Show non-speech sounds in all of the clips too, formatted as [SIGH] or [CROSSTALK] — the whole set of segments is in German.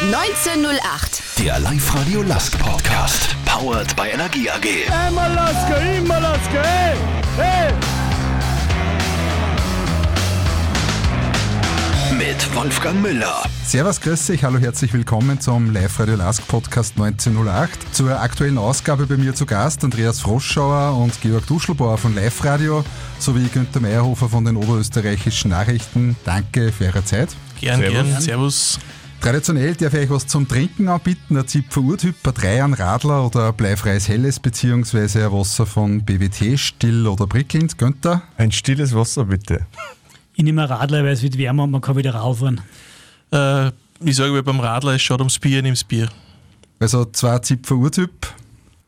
1908. Der Live-Radio Lask Podcast. Powered by Energie AG. Einmal Laske, immer Laske, hey, hey. Mit Wolfgang Müller. Servus, grüß euch, hallo, herzlich willkommen zum Live-Radio Lask Podcast 1908. Zur aktuellen Ausgabe bei mir zu Gast Andreas Froschauer und Georg Duschelbauer von Live-Radio sowie Günther Meyerhofer von den oberösterreichischen Nachrichten. Danke für eure Zeit. Gern, gern. Servus. Traditionell darf ich euch was zum Trinken anbieten, ein Zipfer Urtyp, ein Drei an Radler oder ein bleifreies Helles beziehungsweise ein Wasser von BWT, still oder prickelnd. Günther? Ein stilles Wasser bitte. Ich nehme ein Radler, weil es wird wärmer und man kann wieder rauffahren. Äh, ich sage mir beim Radler, es schaut ums Bier, nimm's Bier. Also zwei Zipfer Urtyp.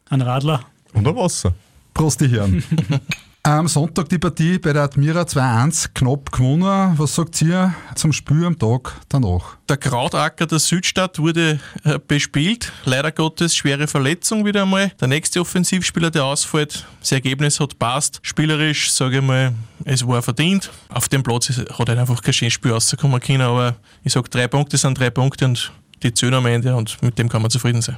Ein Radler. Und ein Wasser. Prost, die Herren. [LAUGHS] Am Sonntag die Partie bei der Admira 2-1 knapp gewonnen. Was sagt ihr zum Spiel am Tag danach? Der Krautacker der Südstadt wurde äh, bespielt. Leider Gottes schwere Verletzung wieder einmal. Der nächste Offensivspieler, der ausfällt. Das Ergebnis hat passt. Spielerisch, sage ich mal, es war verdient. Auf dem Platz hat halt einfach kein schönes Spiel rauskommen können, aber ich sage, drei Punkte sind drei Punkte und die zählen am Ende und mit dem kann man zufrieden sein.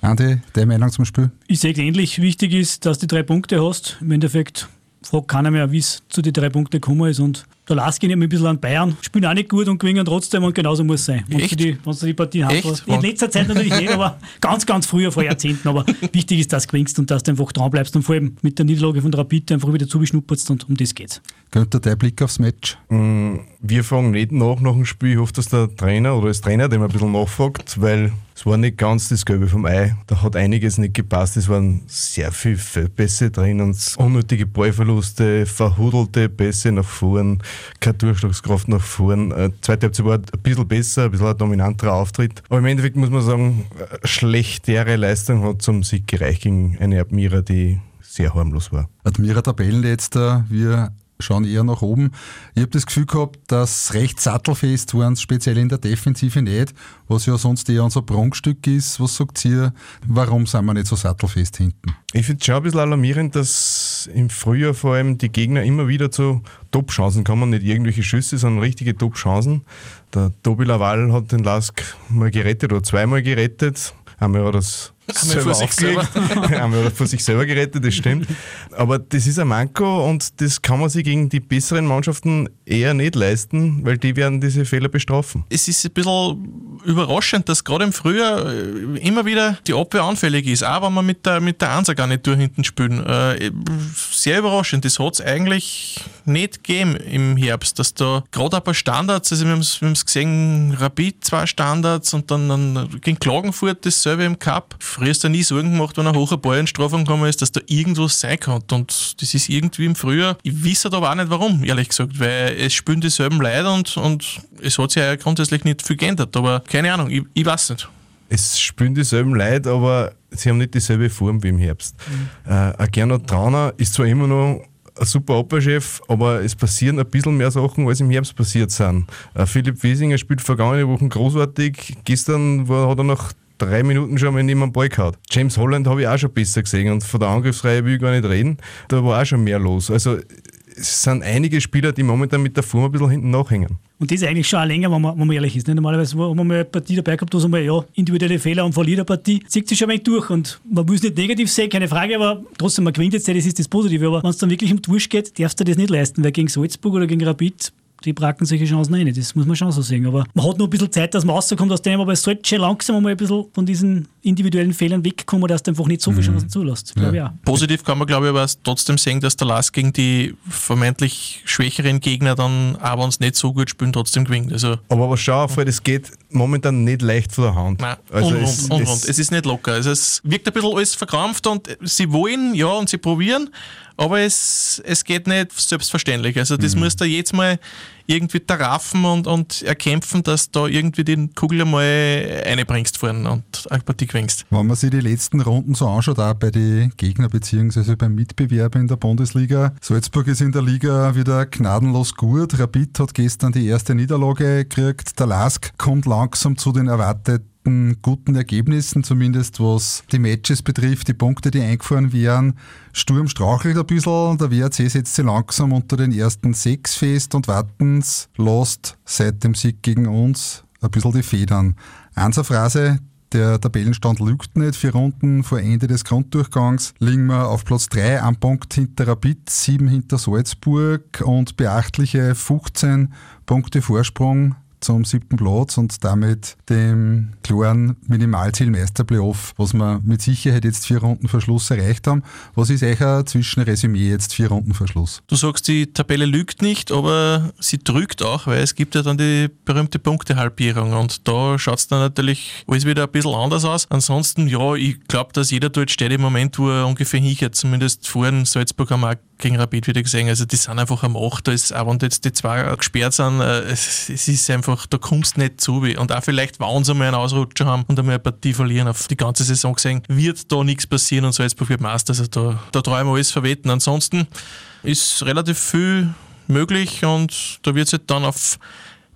Andi, deine Meinung zum Spiel? Ich sehe ähnlich. Wichtig ist, dass du drei Punkte hast. Im Endeffekt fragt keiner mehr, wie es zu den drei Punkten gekommen ist. Und der Lask geht ein bisschen an Bayern, spielen auch nicht gut und gewinnen trotzdem und genauso muss es sein. Wenn Echt? du die, wenn du die Partie Echt? hast. In letzter Zeit natürlich nicht, aber ganz, ganz früher, vor Jahrzehnten. Aber wichtig ist, dass du gewinnst und dass du einfach dran bleibst und vor allem mit der Niederlage von der Rapid einfach wieder zubeschnupperst und um das geht's. Günther, dein Blick aufs Match? Wir fragen nicht nach nach dem Spiel. Ich hoffe, dass der Trainer oder das Trainer dem ein bisschen nachfragt, weil es war nicht ganz das Gelbe vom Ei. Da hat einiges nicht gepasst. Es waren sehr viele Fehlpässe drin und unnötige Ballverluste, verhudelte Pässe nach vorn, keine Durchschlagskraft nach vorn. Äh, zweite Halbzeit war ein bisschen besser, ein bisschen ein dominanterer Auftritt. Aber im Endeffekt muss man sagen, eine schlechtere Leistung hat zum Sieg gereicht gegen eine Admira, die sehr harmlos war. Admira Tabellenletzter, wir schauen eher nach oben. Ich habe das Gefühl gehabt, dass recht sattelfest waren, speziell in der Defensive nicht, was ja sonst eher unser Prunkstück ist. Was sagt ihr, warum sind wir nicht so sattelfest hinten? Ich finde es schon ein bisschen alarmierend, dass im Frühjahr vor allem die Gegner immer wieder zu Top-Chancen kommen. Nicht irgendwelche Schüsse, sondern richtige Top-Chancen. Der Tobi Laval hat den Lask mal gerettet oder zweimal gerettet. Einmal hat er es selber. [LAUGHS] Einmal hat er vor sich selber gerettet, das stimmt. Aber das ist ein Manko und das kann man sich gegen die besseren Mannschaften eher nicht leisten, weil die werden diese Fehler bestrafen. Es ist ein bisschen überraschend, dass gerade im Frühjahr äh, immer wieder die Abwehr anfällig ist, auch wenn wir mit der, mit der Einser gar nicht durch hinten spielen. Äh, sehr überraschend. Das hat es eigentlich nicht gegeben im Herbst, dass da gerade ein paar Standards, also wir haben es gesehen, Rapid zwei Standards und dann, dann gegen Klagenfurt dasselbe im Cup. Früher hast du nie Sorgen gemacht, wenn ein hoher Ball in Strafraum gekommen ist, dass da irgendwas sein kann. Und das ist irgendwie im Frühjahr. Ich weiß aber auch nicht warum, ehrlich gesagt, weil es spielen dieselben Leute und, und es hat sich ja grundsätzlich nicht viel geändert. Aber keine Ahnung, ich, ich weiß nicht. Es spielen dieselben Leute, aber sie haben nicht dieselbe Form wie im Herbst. Äh, ein Gernot Trauner ist zwar immer noch ein super Abwehrchef, aber es passieren ein bisschen mehr Sachen, als im Herbst passiert sind. Äh, Philipp Wiesinger spielt vergangene Wochen großartig. Gestern war, hat er nach drei Minuten schon mal neben den Ball gehabt. James Holland habe ich auch schon besser gesehen und von der Angriffsreihe will ich gar nicht reden. Da war auch schon mehr los. Also es sind einige Spieler, die momentan mit der Form ein bisschen hinten nachhängen. Und das ist eigentlich schon auch länger, wenn man, wenn man ehrlich ist. Nicht? Normalerweise haben wir mal eine Partie dabei gehabt, wo einmal ja, individuelle Fehler und verliert eine Partie, zieht sich schon wenig durch. Und man muss nicht negativ sehen, keine Frage, aber trotzdem, man gewinnt jetzt, das ist das Positive. Aber wenn es dann wirklich um die Wurst geht, darfst du das nicht leisten, weil gegen Salzburg oder gegen Rapid die bracken solche Chancen rein. Das muss man schon so sehen. Aber man hat noch ein bisschen Zeit, dass man rauskommt aus dem, aber es sollte schon langsam mal ein bisschen von diesen individuellen Fehlern wegkommen, dass du einfach nicht so viele Chancen zulässt. Auch. Positiv kann man, glaube ich, aber trotzdem sehen, dass der Lask gegen die vermeintlich schwächeren Gegner dann, auch wenn es nicht so gut spielen, trotzdem gewinnt. Also, Aber was schau auf, das geht momentan nicht leicht von der Hand. nein, Also unrund, es- unrund. es- Es ist nicht locker. Also es wirkt ein bisschen alles verkrampft und sie wollen, ja, und sie probieren, aber es, es geht nicht selbstverständlich. Also das Mhm. muss da jetzt mal irgendwie taraffen und, und erkämpfen, dass da irgendwie den Kugel einmal reinbringst vorne und eine Partie gewinnst. Wenn man sich die letzten Runden so anschaut, auch bei den Gegner bzw. beim Mitbewerber in der Bundesliga, Salzburg ist in der Liga wieder gnadenlos gut. Rapid hat gestern die erste Niederlage gekriegt. Der Lask kommt langsam zu den erwarteten guten Ergebnissen, zumindest was die Matches betrifft, die Punkte, die eingefahren wären. Sturm strauchelt ein bisschen, der WRC setzt sich langsam unter den ersten sechs fest und Wattens lost seit dem Sieg gegen uns ein bisschen die Federn. Einser Phrase, der Tabellenstand lügt nicht. Vier Runden vor Ende des Grunddurchgangs liegen wir auf Platz 3, am Punkt hinter Rapid, 7 hinter Salzburg und beachtliche 15 Punkte Vorsprung zum siebten Platz und damit dem klaren Minimalziel Meisterplayoff, was wir mit Sicherheit jetzt vier Runden Verschluss erreicht haben. Was ist euer Zwischenresümee jetzt vier Runden Verschluss? Du sagst, die Tabelle lügt nicht, aber sie drückt auch, weil es gibt ja dann die berühmte Punktehalbierung und da schaut es dann natürlich alles wieder ein bisschen anders aus. Ansonsten, ja, ich glaube, dass jeder dort steht im Moment, wo er ungefähr hingeht. Zumindest vorhin Salzburg haben auch gegen Rapid wieder gesehen. Also die sind einfach am Acht. Da ist, auch wenn jetzt die zwei gesperrt sind, äh, es, ist einfach, da kommst du nicht zu. Und auch vielleicht, wenn sie mal einen Ausrutscher haben und einmal eine Partie verlieren, auf die ganze Saison gesehen, wird da nichts passieren und Salzburg wird Meister. Also da, da trauen wir alles verweten. Ansonsten ist relativ viel möglich und da wird es halt dann auf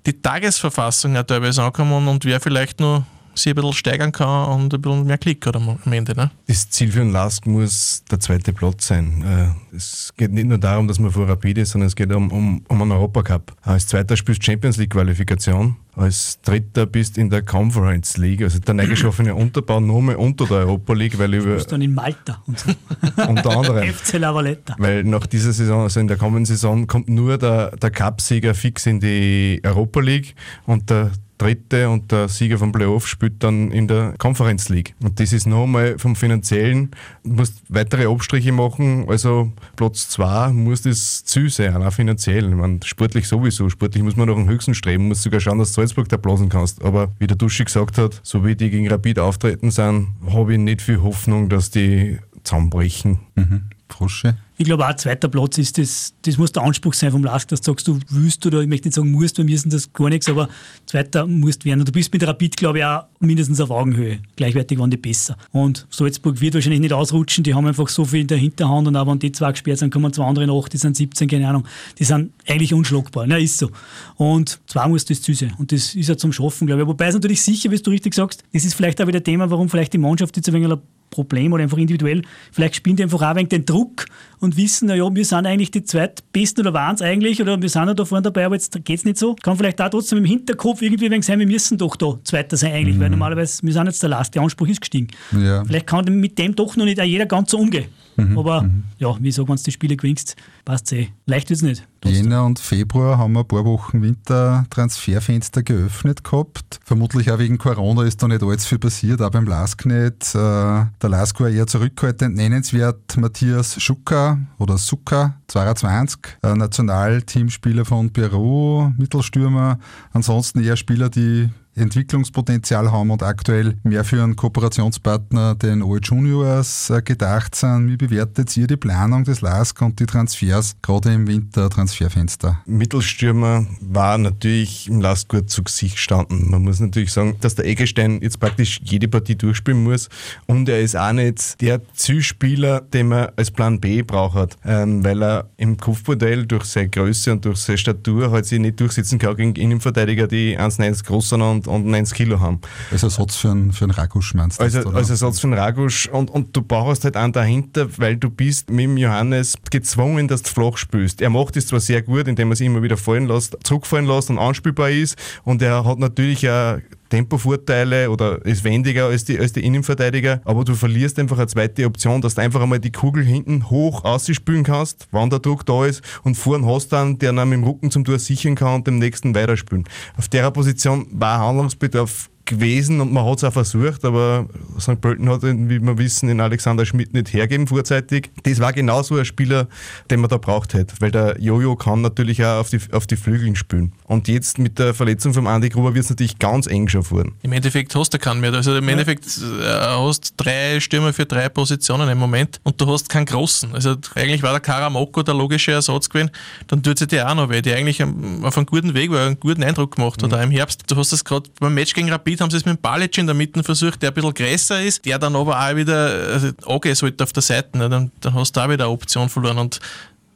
die Tagesverfassung auch teilweise ankommen und wer vielleicht noch sich ein bisschen steigern kann und ein bisschen mehr Klick hat am Ende. Ne? Das Ziel für den Lask muss der zweite Platz sein. Äh, es geht nicht nur darum, dass man vor Rapid ist, sondern es geht um, um, um einen Europacup. Als zweiter spielst du Champions League Qualifikation. Als dritter bist in der Conference League, also der neu geschaffene Unterbau nochmal unter der Europa League, weil über. Du bist dann in Malta und so. [LAUGHS] unter anderem. [LAUGHS] FC Lavaletta. Weil nach dieser Saison, also in der kommenden Saison, kommt nur der, der Cup-Sieger fix in die Europa League und der Dritte und der Sieger vom Playoff spielt dann in der Conference League. Und das ist nochmal vom Finanziellen, du musst weitere Abstriche machen, also Platz 2 muss das Ziel sein, auch finanziell. Ich meine, sportlich sowieso, sportlich muss man nach dem höchsten streben, muss sogar schauen, dass du Salzburg da blasen kannst. Aber wie der Duschi gesagt hat, so wie die gegen Rapid auftreten sind, habe ich nicht viel Hoffnung, dass die zusammenbrechen. Mhm. Frosche? Ich glaube auch, zweiter Platz ist das, das muss der Anspruch sein vom Lask, dass du sagst, du willst oder ich möchte nicht sagen musst, wir müssen das gar nichts, aber zweiter musst werden. Und du bist mit Rapid, glaube ich, auch mindestens auf Augenhöhe. Gleichwertig waren die besser. Und Salzburg wird wahrscheinlich nicht ausrutschen, die haben einfach so viel in der Hinterhand und auch wenn die zwei gesperrt sind, kommen zwei andere nach, die sind 17, keine Ahnung. Die sind eigentlich unschlagbar. Na, ist so. Und zwei muss das Ziel sein. Und das ist ja zum Schaffen, glaube ich. Wobei es natürlich sicher, wie du richtig sagst, das ist vielleicht auch wieder Thema, warum vielleicht die Mannschaft jetzt ein wenig Problem oder einfach individuell. Vielleicht spielen die einfach auch wegen den Druck und wissen, naja, wir sind eigentlich die zweitbesten oder waren es eigentlich oder wir sind ja da vorne dabei, aber jetzt geht es nicht so. Kann vielleicht auch trotzdem im Hinterkopf irgendwie wegen sein, wir müssen doch da Zweiter sein eigentlich, mhm. weil normalerweise, wir sind jetzt der Last, der Anspruch ist gestiegen. Ja. Vielleicht kann mit dem doch noch nicht auch jeder ganz so umgehen. Mhm. Aber mhm. ja, wie wenn du die Spiele gewinnst, passt es eh. Leicht wird es nicht. Jänner und Februar haben wir ein paar Wochen Wintertransferfenster geöffnet gehabt. Vermutlich auch wegen Corona ist da nicht allzu viel passiert, auch beim Lask nicht. Äh, der Lask war eher zurückhaltend. Nennenswert Matthias Schucker oder Sucker, 22, Nationalteamspieler von Peru, Mittelstürmer. Ansonsten eher Spieler, die Entwicklungspotenzial haben und aktuell mehr für einen Kooperationspartner, den Old Juniors, äh, gedacht sind. Wie bewertet ihr die Planung des LASK und die Transfers, gerade im Winter-Transferfenster? Mittelstürmer war natürlich im LASK gut zu Gesicht gestanden. Man muss natürlich sagen, dass der Eggestein jetzt praktisch jede Partie durchspielen muss und er ist auch nicht der Zielspieler, den man als Plan B braucht, ähm, weil er im Kopfbordell durch seine Größe und durch seine Statur halt sich nicht durchsetzen kann gegen Innenverteidiger, die 1,90 groß sind und und, und 1 Kilo haben. Als Ersatz für einen, für einen Ragusch meinst du? Also, als Ersatz für einen Ragusch und, und du brauchst halt einen dahinter, weil du bist mit dem Johannes gezwungen, dass du flach spielst. Er macht es zwar sehr gut, indem er sich immer wieder fallen lässt, zurückfallen lässt und anspielbar ist und er hat natürlich auch Tempovorteile oder ist wendiger als die, als die Innenverteidiger, aber du verlierst einfach eine zweite Option, dass du einfach einmal die Kugel hinten hoch ausspielen kannst, wann der Druck da ist und vorn hast dann, der dann mit dem Rücken zum Tor sichern kann und dem nächsten weiterspielen. Auf der Position war Handlungsbedarf gewesen und man hat es auch versucht, aber St. Pölten hat, wie wir wissen, den Alexander Schmidt nicht hergeben vorzeitig. Das war genauso ein Spieler, den man da braucht hätte, weil der Jojo kann natürlich auch auf die, auf die Flügeln spielen. Und jetzt mit der Verletzung vom Andi Gruber wird es natürlich ganz eng schon fahren. Im Endeffekt hast du keinen mehr. Also im. Endeffekt äh, hast drei Stürmer für drei Positionen im Moment und du hast keinen großen. Also eigentlich war der Karamoko der logische Ersatz gewesen. Dann tut sie dir auch noch weh, der eigentlich auf einem guten Weg war, einen guten Eindruck gemacht hat, mhm. auch im Herbst. Du hast das gerade beim Match gegen Rapid Rapid haben sie es mit Balic in der Mitte versucht, der ein bisschen größer ist, der dann aber auch wieder also, angehen sollte auf der Seite. Ne? Dann, dann hast du auch wieder eine Option verloren. Und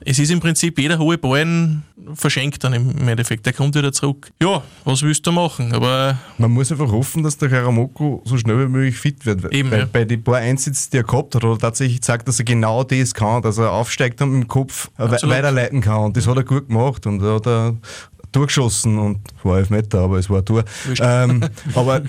es ist im Prinzip jeder hohe Ballen verschenkt dann im Endeffekt. Der kommt wieder zurück. Ja, was willst du machen? Aber Man muss einfach hoffen, dass der Karamoko so schnell wie möglich fit wird. Eben, Weil ja. bei den paar Einsätzen, die er gehabt hat, hat er tatsächlich gezeigt, dass er genau das kann, dass er aufsteigt und im Kopf Absolut. weiterleiten kann. Und das hat er gut gemacht. Und da hat er durchgeschossen und war elf Meter, aber es war ein Tor. Ähm, [LAUGHS] aber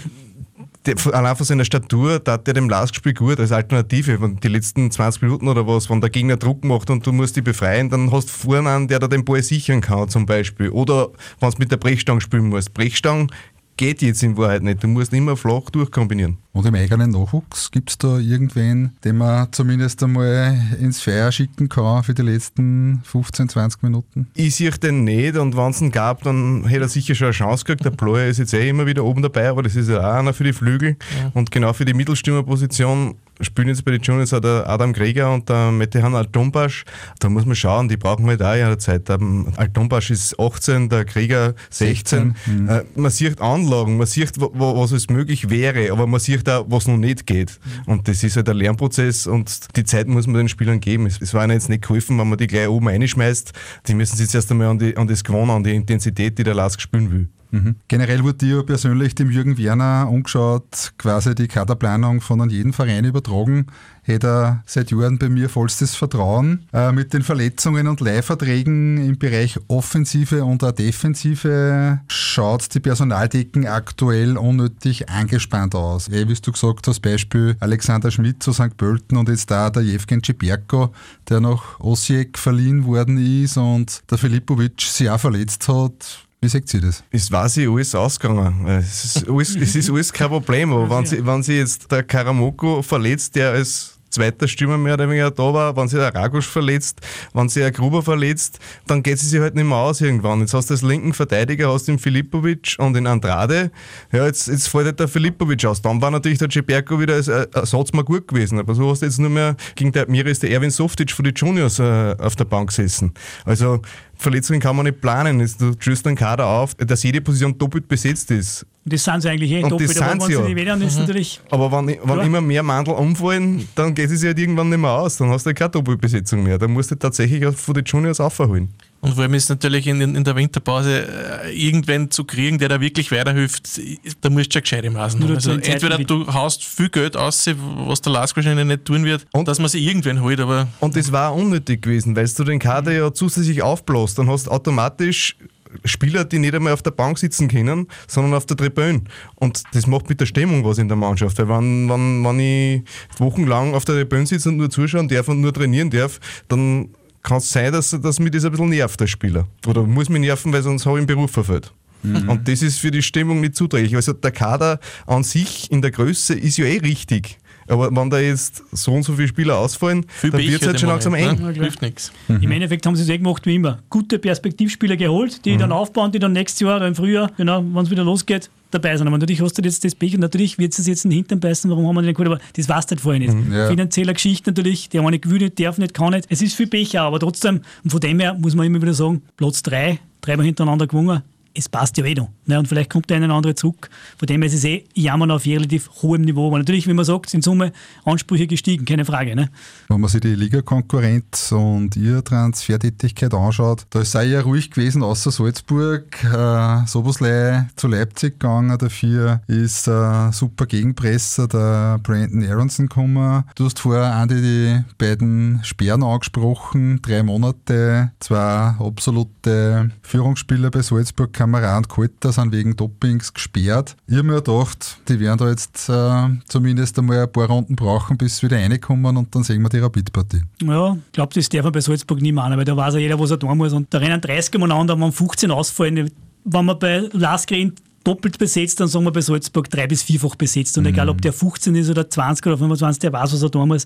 die, allein von seiner Statur tat der dem Lastspiel gut als Alternative. Wenn die letzten 20 Minuten oder was, wenn der Gegner Druck macht und du musst dich befreien, dann hast du vorne einen, der da den Ball sichern kann zum Beispiel. Oder wenn du mit der Brechstange spielen musst. Brechstange geht jetzt in Wahrheit nicht. Du musst immer flach durchkombinieren. Und im eigenen Nachwuchs gibt es da irgendwen, den man zumindest einmal ins Feuer schicken kann für die letzten 15, 20 Minuten? Ich sehe den nicht und wenn es ihn gab, dann hätte er sicher schon eine Chance gekriegt. Der Ployer ist jetzt eh immer wieder oben dabei, aber das ist ja auch einer für die Flügel. Ja. Und genau für die Mittelstürmerposition spielen jetzt bei den Juniors auch der Adam Greger und der Mettehan Altombasch. Da muss man schauen, die brauchen halt auch ihre Zeit. Altombasch ist 18, der Greger 16. 16. Mhm. Äh, man sieht Anlagen, man sieht, was es möglich wäre, aber man sieht auch, was noch nicht geht. Mhm. Und das ist halt ein Lernprozess und die Zeit muss man den Spielern geben. Es, es war ihnen jetzt nicht geholfen, wenn man die gleich oben reinschmeißt. Die müssen sich jetzt erst einmal an, die, an das gewonnen, an die Intensität, die der Lask spielen will. Mhm. Generell wurde dir persönlich dem Jürgen Werner angeschaut, quasi die Kaderplanung von an jeden Verein übertragen. Hätte er seit Jahren bei mir vollstes Vertrauen. Äh, mit den Verletzungen und Leihverträgen im Bereich Offensive und auch Defensive schaut die Personaldecken aktuell unnötig angespannt aus. Eh, wie du gesagt hast, Beispiel Alexander Schmidt zu St. Pölten und jetzt da der Jevgen Ciberko, der nach Osijek verliehen worden ist und der Filipovic auch verletzt hat wie sagt sie das? Es war sie alles ausgegangen. Es ist alles, es ist alles kein Problem. Aber [LAUGHS] wenn sie, wenn sie jetzt der Karamoko verletzt, der als zweiter Stürmer mehr oder weniger da war, wenn sich der Ragusch verletzt, wenn sich der Gruber verletzt, dann geht sie sich halt nicht mehr aus irgendwann. Jetzt hast du als linken Verteidiger, hast den Filipovic und den Andrade. Ja, jetzt, jetzt fällt halt der Filipovic aus. Dann war natürlich der Ceberko wieder als Ersatz mal gut gewesen. Aber so hast du jetzt nur mehr, gegen der Mir ist der Erwin Softic von den Juniors äh, auf der Bank gesessen. Also Verletzungen kann man nicht planen. Du tschüss einen Kader auf, dass jede Position doppelt besetzt ist. Und das sind sie eigentlich eh und doppelt, das aber sie wenn ja. sie nicht werden, ist mhm. natürlich. Aber wenn, wenn immer mehr Mandel umfallen, dann geht es sich halt irgendwann nicht mehr aus. Dann hast du halt keine Doppelbesetzung mehr. Dann musst du tatsächlich von den Juniors aufholen. Und vor allem ist natürlich in, in der Winterpause äh, irgendwen zu kriegen, der da wirklich weiterhilft, da musst du schon gescheite Maßen haben. Also entweder du haust viel Geld aus, was der Lask wahrscheinlich nicht tun wird, und dass man sich irgendwen holt. Aber und das war unnötig gewesen, weil du den Kader ja zusätzlich aufbläst. Dann hast du automatisch Spieler, die nicht einmal auf der Bank sitzen können, sondern auf der Tribüne. Und das macht mit der Stimmung was in der Mannschaft. Weil wenn, wenn, wenn ich wochenlang auf der Tribüne sitze und nur zuschauen darf und nur trainieren darf, dann kann es sein, dass, dass mich das ein bisschen nervt, der Spieler. Oder muss mich nerven, weil sonst habe ich den Beruf verfehlt. Mhm. Und das ist für die Stimmung nicht zuträglich. Also der Kader an sich in der Größe ist ja eh richtig. Aber wenn da jetzt so und so viele Spieler ausfallen, Viel dann wird es halt schon langsam eng. Ne? Hilft nichts. Mhm. Im Endeffekt haben sie es eh gemacht wie immer. Gute Perspektivspieler geholt, die mhm. dann aufbauen, die dann nächstes Jahr oder im Frühjahr, genau, wenn es wieder losgeht, dabei sind. Aber natürlich hast du jetzt das Pech und natürlich wird es jetzt in den Hintern beißen, warum haben wir den geholt, aber das weißt du halt vorher nicht. Mhm, ja. Finanzieller Geschichte natürlich, der eine gewinnt nicht, darf nicht, kann nicht. Es ist viel Pech auch, aber trotzdem, und von dem her muss man immer wieder sagen, Platz 3, dreimal hintereinander gewonnen, es passt ja eh noch. Ne? Und vielleicht kommt der eine oder andere zurück. Von dem her ist es eh jammern auf relativ hohem Niveau. Aber natürlich, wie man sagt, sind Summe Ansprüche gestiegen, keine Frage. Ne? Wenn man sich die Ligakonkurrenz und ihre Transfertätigkeit anschaut, da es eher ruhig gewesen, außer Salzburg. Äh, Soboslei zu Leipzig gegangen, dafür ist äh, super Gegenpresser der Brandon Aronson gekommen. Du hast vorher, Andi, die beiden Sperren angesprochen. Drei Monate, zwei absolute Führungsspieler bei Salzburg Kameraden gehalten, sind wegen Dopings gesperrt. Ich habe mir gedacht, die werden da jetzt äh, zumindest einmal ein paar Runden brauchen, bis sie wieder reinkommen und dann sehen wir die Rapid-Partie. Ja, ich glaube, das darf man bei Salzburg nicht machen, weil da weiß ja jeder, was er tun muss. Und da rennen 30 umeinander, wenn 15 ausfallen. Wenn man bei Laskren doppelt besetzt, dann sagen wir bei Salzburg drei- bis vierfach besetzt. Und mhm. egal, ob der 15 ist oder 20 oder 25, der weiß, was er tun muss.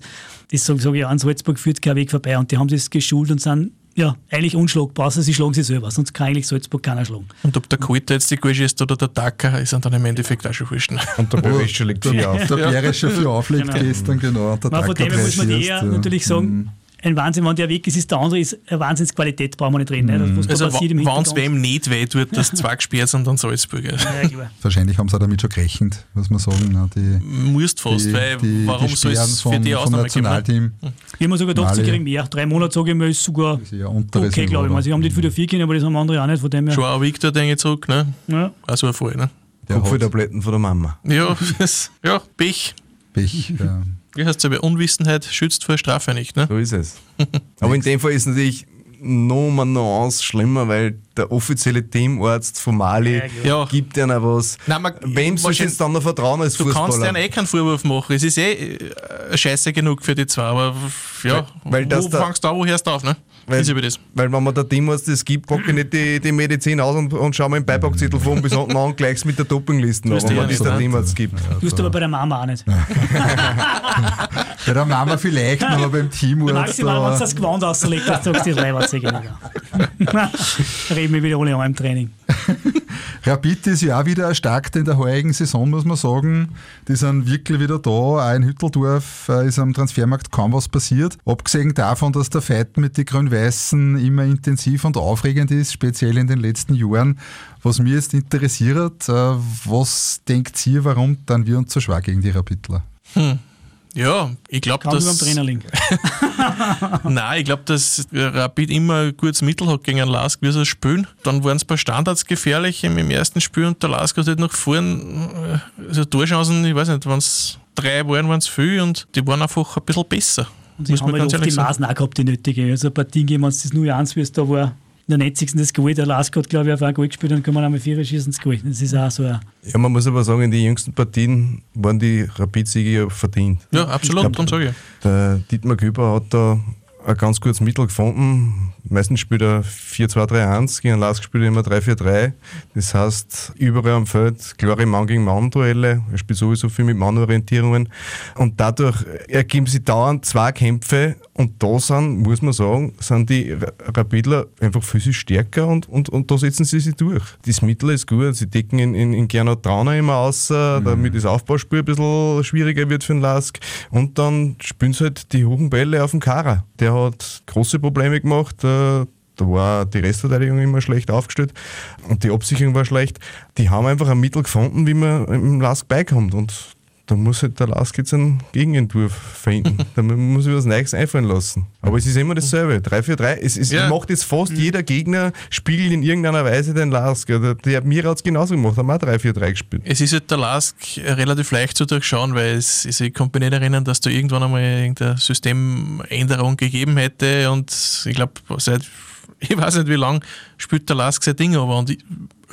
Das sage sag ich, an Salzburg führt kein Weg vorbei. Und die haben das geschult und sind ja, eigentlich unschlagbar, außer sie schlagen sie selber, sonst kann eigentlich Salzburg keiner schlagen. Und ob der Kulter jetzt die Gage ist oder der Taka, ist dann im Endeffekt auch schon wurscht. Und der Berescher liegt vier [LAUGHS] auf. Der Berescher vier auflegt genau. gestern, genau. Und der Man, von dem her muss man eher ja. natürlich sagen, mhm ein Wahnsinn, wenn der weg ist, ist der andere ist eine Wahnsinnsqualität, brauchen wir nicht reden. Ne? Das, also wenn es wem nicht weh tut, dass [LAUGHS] zwei gesperrt sind, dann Salzburg. Ja, Wahrscheinlich haben sie auch damit schon gerechnet, muss man sagen. Ne? Die, Musst fast, die, weil die, warum soll es für die Ausnahme geben? Ich habe mir sogar gedacht, sie kriegen mehr. Drei Monate, sage ich mal, ist sogar ist okay, glaube ich. Mal. Sie haben nicht wieder vier Kinder, aber das haben andere auch nicht. Von dem her. Schon ein Victor, denke ich, zurück. Ne? Ja. Also ein Fall. Ne? Der Kupfertabletten von der Mama. Ja, [LAUGHS] ja Pech. Pech, ja. Wie heißt es aber, Unwissenheit schützt vor Strafe nicht, ne? So ist es. [LAUGHS] Aber in dem Fall ist natürlich noch mal Nuance schlimmer, weil der offizielle Teamarzt von Mali Ja. gibt ihnen was. Nein, man- Wem soll wahrscheinlich- jetzt dann noch vertrauen als Du kannst Fußballer? denen eh keinen Vorwurf machen. Es ist eh äh, scheiße genug für die zwei, aber ja, Weil- weil das wo da- fangst du an, wo hörst du auf, ne? Weil- ist über das. Weil wenn man der Teamarzt das gibt, packe ich nicht die, die Medizin aus und, und schau mir den Beipackzettel von bis unten an und gleich's mit der Dopingliste an, wenn du man ja das der Teamarzt gibt. Tust du aber bei der Mama auch nicht. Bei der Mama vielleicht, aber beim Teamwork. Maximal, wenn du da- das Gewand auslegt, dass du sagst, das Leiberzeug [LAUGHS] Reden wir wieder alle an im Training. Rapid ist ja auch wieder erstarkt in der heurigen Saison, muss man sagen. Die sind wirklich wieder da. Auch in Hütteldorf äh, ist am Transfermarkt kaum was passiert. Abgesehen davon, dass der Fight mit den Grün-Weißen immer intensiv und aufregend ist, speziell in den letzten Jahren. Was mich jetzt interessiert, äh, was denkt ihr, warum dann wir uns so schwer gegen die Rapidler? Ja, ich glaube, dass. Trainer liegen. [LAUGHS] Nein, ich glaube, dass Rapid immer ein gutes Mittel hat gegen Lask, wie sie spielen. Dann waren es bei Standards gefährlich im, im ersten Spiel und der Lask hat halt noch vorn, äh, also Torchancen, ich weiß nicht, wenn es drei waren, waren es viel und die waren einfach ein bisschen besser. Und sie haben halt oft die Maßen auch gehabt, die nötige. Also ein Partien geben, wenn es das 0-1, wie es da war, der 90. das Goal, der Lask hat, glaube ich, auf ein Goal gespielt und kann man einmal vier schießen, das Goal. Das ist auch so ein Ja, man muss aber sagen, in den jüngsten Partien waren die Rapid-Siege ja verdient. Ja, absolut, darum sage ich. Der Dietmar Küber hat da ein ganz gutes Mittel gefunden. Meistens spielt er 4-2-3-1, gegen Lask spielt er immer 3-4-3. Das heißt, überall am Feld klare Mann gegen Mann-Duelle. Er spielt sowieso viel mit Mannorientierungen. Und dadurch ergeben sich dauernd zwei Kämpfe. Und da sind, muss man sagen, sind die Ra- Rapidler einfach physisch stärker und, und, und da setzen sie sich durch. Das Mittel ist gut. Sie decken in, in, in Gernot Trauner immer aus, damit das Aufbauspiel ein bisschen schwieriger wird für den Lask. Und dann spielen sie halt die hohen Bälle auf dem Kara. Der hat große Probleme gemacht. Da war die Restverteidigung immer schlecht aufgestellt und die Absicherung war schlecht. Die haben einfach ein Mittel gefunden, wie man im Lask beikommt. Und da muss halt der Lask jetzt einen Gegenentwurf finden. da muss ich was Neues einfallen lassen. Aber es ist immer dasselbe. 3-4-3. Es, es Ja. macht jetzt fast jeder Gegner, spiegelt in irgendeiner Weise den Lask. Ja, Der, der Mira hat es genauso gemacht, haben auch 3-4-3 gespielt. Es ist halt der Lask relativ leicht zu durchschauen, weil es, also ich kann mich nicht erinnern, dass da irgendwann einmal irgendeine Systemänderung gegeben hätte und ich glaube, seit, [LAUGHS] ich weiß nicht wie lang, spielt der Lask sein Ding, aber und ich,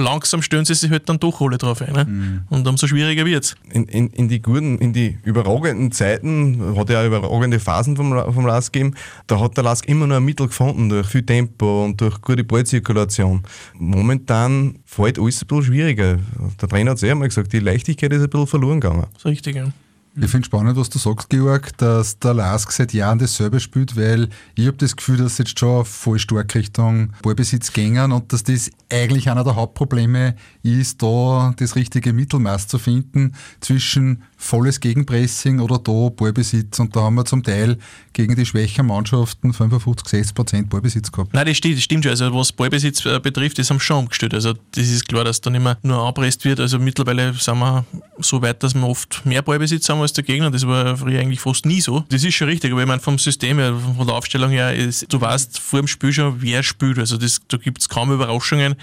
langsam stellen sie sich halt dann doch alle drauf ein. Ne? Und umso schwieriger wird es. in, in, in die guten, in die überragenden Zeiten, hat er ja überragende Phasen vom, vom Lask gegeben, da hat der Lask immer noch ein Mittel gefunden durch viel Tempo und durch gute Ballzirkulation. Momentan fällt alles ein bisschen schwieriger. Der Trainer hat es eh einmal gesagt, die Leichtigkeit ist ein bisschen verloren gegangen. Das ist richtig, ja. Ich finde spannend, was du sagst, Georg, dass der Lask seit Jahren dasselbe spielt, weil ich habe das Gefühl, dass jetzt schon voll stark Richtung Ballbesitz gängen und dass das eigentlich einer der Hauptprobleme ist, da das richtige Mittelmaß zu finden zwischen volles Gegenpressing oder da Ballbesitz. Und da haben wir zum Teil gegen die schwächeren Mannschaften 55, 60 Prozent Ballbesitz gehabt. Nein, das stimmt, das stimmt schon. Also was Ballbesitz äh, betrifft, das haben sie schon umgestellt. Also das ist klar, dass dann immer nur anpresst wird. Also mittlerweile sind wir so weit, dass wir oft mehr Ballbesitz haben als der Gegner. Das war früher eigentlich fast nie so. Das ist schon richtig, aber ich meine vom System her, von der Aufstellung her, ist, du weißt vor dem Spiel schon, wer spielt. Also das, da gibt es kaum Überraschungen.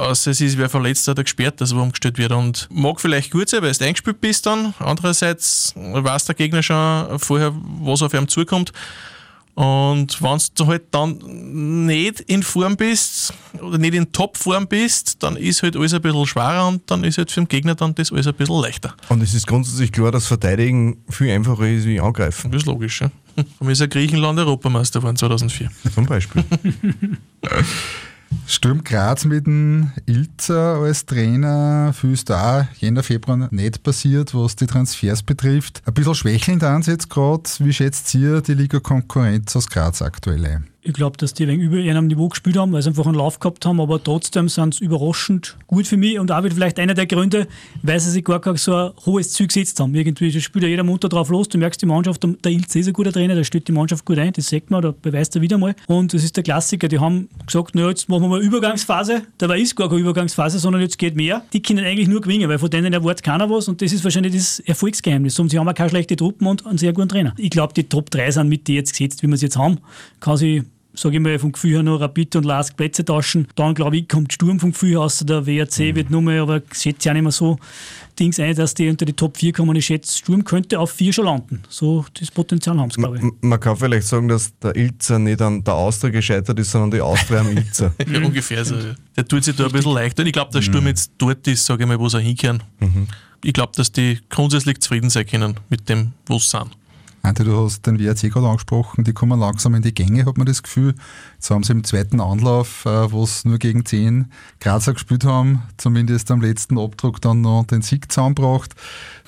Außer es ist wer verletzt oder gesperrt, dass er umgestellt wird. Und mag vielleicht gut sein, weil du eingespielt bist dann. Andererseits weiß der Gegner schon vorher, was auf ihn zukommt. Und wenn du halt dann nicht in Form bist oder nicht in Topform bist, dann ist halt alles ein bisschen schwerer und dann ist halt für den Gegner dann das alles ein bisschen leichter. Und es ist grundsätzlich klar, dass Verteidigen viel einfacher ist wie Angreifen, Das ist logisch, ja. Und wir ist ja Griechenland Europameister geworden 2004. zum Beispiel. [LAUGHS] Sturm Graz mit dem Ilzer als Trainer, viel ist da Jänner, Februar nicht passiert, was die Transfers betrifft. Ein bisschen schwächelnd an jetzt gerade. Wie schätzt ihr die Liga-Konkurrenz aus Graz aktuell ein? Ich glaube, dass die wegen über ihrem Niveau gespielt haben, weil sie einfach einen Lauf gehabt haben, aber trotzdem sind sie überraschend gut für mich und auch wieder vielleicht einer der Gründe, weil sie sich gar kein so ein hohes Ziel gesetzt haben. Irgendwie das spielt ja jeder munter drauf los, du merkst die Mannschaft, der Ilze ist ein guter Trainer, der stellt die Mannschaft gut ein, das sagt man, da beweist er wieder mal. Und das ist der Klassiker, die haben gesagt, na jetzt machen wir mal Übergangsphase, dabei ist gar keine Übergangsphase, sondern jetzt geht mehr. Die können eigentlich nur gewinnen, weil von denen erwartet keiner was und das ist wahrscheinlich das Erfolgsgeheimnis. Und sie haben auch keine schlechte Truppen und einen sehr guten Trainer. Ich glaube, die Top 3 sind mit die jetzt gesetzt, wie wir es jetzt haben, sich sage ich mal, vom Gefühl her noch Rapid und Lask Plätze tauschen. Dann, glaube ich, kommt Sturm vom Gefühl her aus. Der WRC mhm. wird nur mehr, aber ich schätze ja nicht mehr so Dings ein, dass die unter die Top 4 kommen. Ich schätze, Sturm könnte auf 4 schon landen. So das Potenzial haben sie, glaube ich. Man, man, kann vielleicht sagen, dass der Ilzer nicht an der Austria gescheitert ist, sondern die Austria am Ilzer. [LAUGHS] ja, ungefähr so. Der tut sich da ein bisschen leichter. Und ich glaube, der Sturm mhm. jetzt dort ist, sage ich mal, wo sie hinkehren. Mhm. Ich glaube, dass die grundsätzlich zufrieden sein können mit dem, wo sie sind. Ante, du hast den WRC gerade angesprochen, die kommen langsam in die Gänge, hat man das Gefühl. Jetzt haben sie im zweiten Anlauf, äh, wo sie nur gegen 10 Grazer gespielt haben, zumindest am letzten Abdruck dann noch den Sieg zusammengebracht.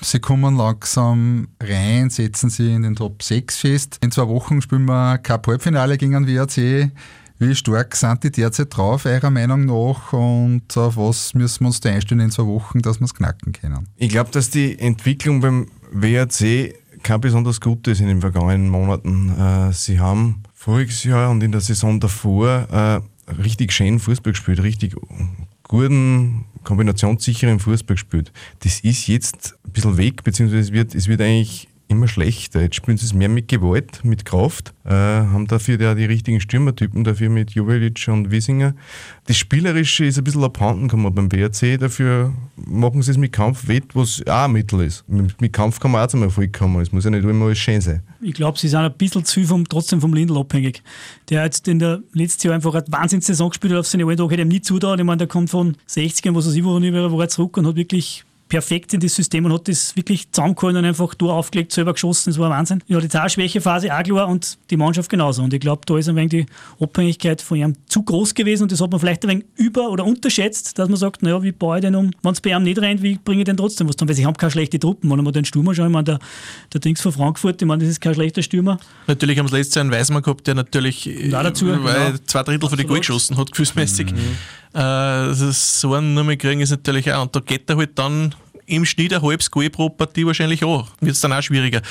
Sie kommen langsam rein, setzen sie in den Top 6 fest. In zwei Wochen spielen wir Cup-Halbfinale gegen den WRC. Wie stark sind die derzeit drauf, eurer Meinung nach? Und auf was müssen wir uns da einstellen in zwei Wochen, dass wir es knacken können? Ich glaube, dass die Entwicklung beim WRC kein besonders Gutes in den vergangenen Monaten. Äh, sie haben voriges Jahr und in der Saison davor äh, richtig schön Fußball gespielt, richtig guten, kombinationssicheren Fußball gespielt. Das ist jetzt ein bisschen weg, beziehungsweise es wird, es wird eigentlich immer schlechter. Jetzt spielen sie es mehr mit Gewalt, mit Kraft, äh, haben dafür ja die richtigen Stürmertypen, dafür mit Jovelic und Wiesinger. Das Spielerische ist ein bisschen abhanden gekommen beim BRC, dafür machen sie es mit Kampf wett, was auch ein Mittel ist. Mit, mit Kampf kann man auch zum Erfolg kommen, es muss ja nicht immer alles schön sein. Ich glaube, sie sind ein bisschen zu viel vom, trotzdem vom Lindl abhängig. Der hat in der letzten Jahr einfach eine Wahnsinnssaison gespielt hat auf seine Alltag, hätte ihm nie zutraut. Ich meine, der kommt von 60ern, was er sie wochen über, war zurück und hat wirklich perfekt in das System und hat das wirklich zusammengehalten und einfach Tor aufgelegt, selber geschossen. Das war ein Wahnsinn. Ja, die Schwächephase auch klar und die Mannschaft genauso. Und ich glaube, da ist ein wenig die Abhängigkeit von ihm zu groß gewesen und das hat man vielleicht ein wenig über- oder unterschätzt, dass man sagt, naja, wie baue ich denn um, wenn es bei ihm nicht rennt, wie bringe ich denn trotzdem was tun? Weil sie haben keine schlechte Truppen. Wenn man den Stürmer schauen, ich meine, der, der Dings von Frankfurt, ich meine, das ist kein schlechter Stürmer. Natürlich haben sie letztes Jahr einen Weismann gehabt, der natürlich dazu, weil genau. zwei Drittel für die Goal geschossen hat, gefühlsmäßig. Mhm. Äh, so einen Nummer kriegen ist natürlich auch. Und da geht er halt dann im Schnitt ein halbes Goal pro Partie wahrscheinlich auch. Wird es dann auch schwieriger.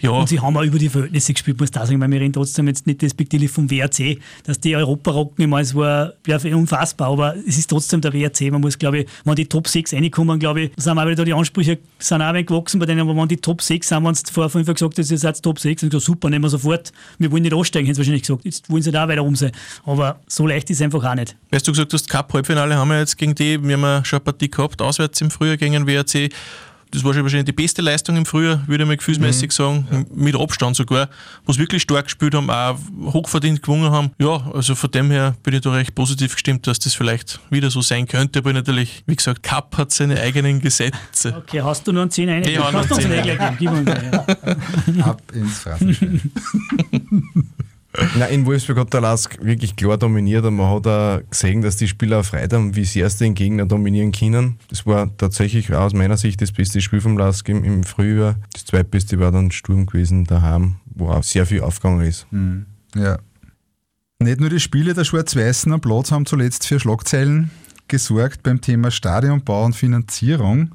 Ja. Und sie haben auch über die Verhältnisse gespielt, muss ich da sagen, weil wir reden trotzdem jetzt nicht despektierlich vom WRC, dass die Europa rocken, meine, es war ja, unfassbar, aber es ist trotzdem der WRC. Man muss, glaube ich, wenn die Top 6 reinkommen, glaube ich, sind auch wieder da die Ansprüche sind auch gewachsen bei denen, aber wenn die Top 6 haben, wenn es vor fünf Jahren gesagt hast, ihr seid Top 6, dann gesagt, super, nehmen wir sofort, wir wollen nicht aussteigen, hätten sie wahrscheinlich gesagt. Jetzt wollen sie da weiter um sein. Aber so leicht ist es einfach auch nicht. Weißt du gesagt hast, Cup-Halbfinale haben wir jetzt gegen die, wir haben ja schon eine Partie gehabt, auswärts im Frühjahr gegen den WRC das war schon wahrscheinlich die beste Leistung im Frühjahr, würde ich mal gefühlsmäßig mhm. sagen, ja. mit Abstand sogar, wo sie wirklich stark gespielt haben, auch hochverdient gewonnen haben. Ja, also von dem her bin ich da recht positiv gestimmt, dass das vielleicht wieder so sein könnte, aber natürlich, wie gesagt, Cup hat seine eigenen Gesetze. Okay, hast du nur einen 10 eine? Ja, hast du uns einen Ab ins Phrasenschwein. [LAUGHS] Nein, in Wolfsburg hat der Lask wirklich klar dominiert und man hat auch gesehen, dass die Spieler erfreut haben, wie sie erst den Gegner dominieren können. Das war tatsächlich aus meiner Sicht das beste Spiel vom Lask im, im Frühjahr. Das zweitbeste war dann Sturm gewesen daheim, wo auch sehr viel aufgegangen ist. Mhm. Ja. Nicht nur die Spiele der Schwarz-Weißen am Platz haben zuletzt für Schlagzeilen gesorgt beim Thema Stadionbau und Finanzierung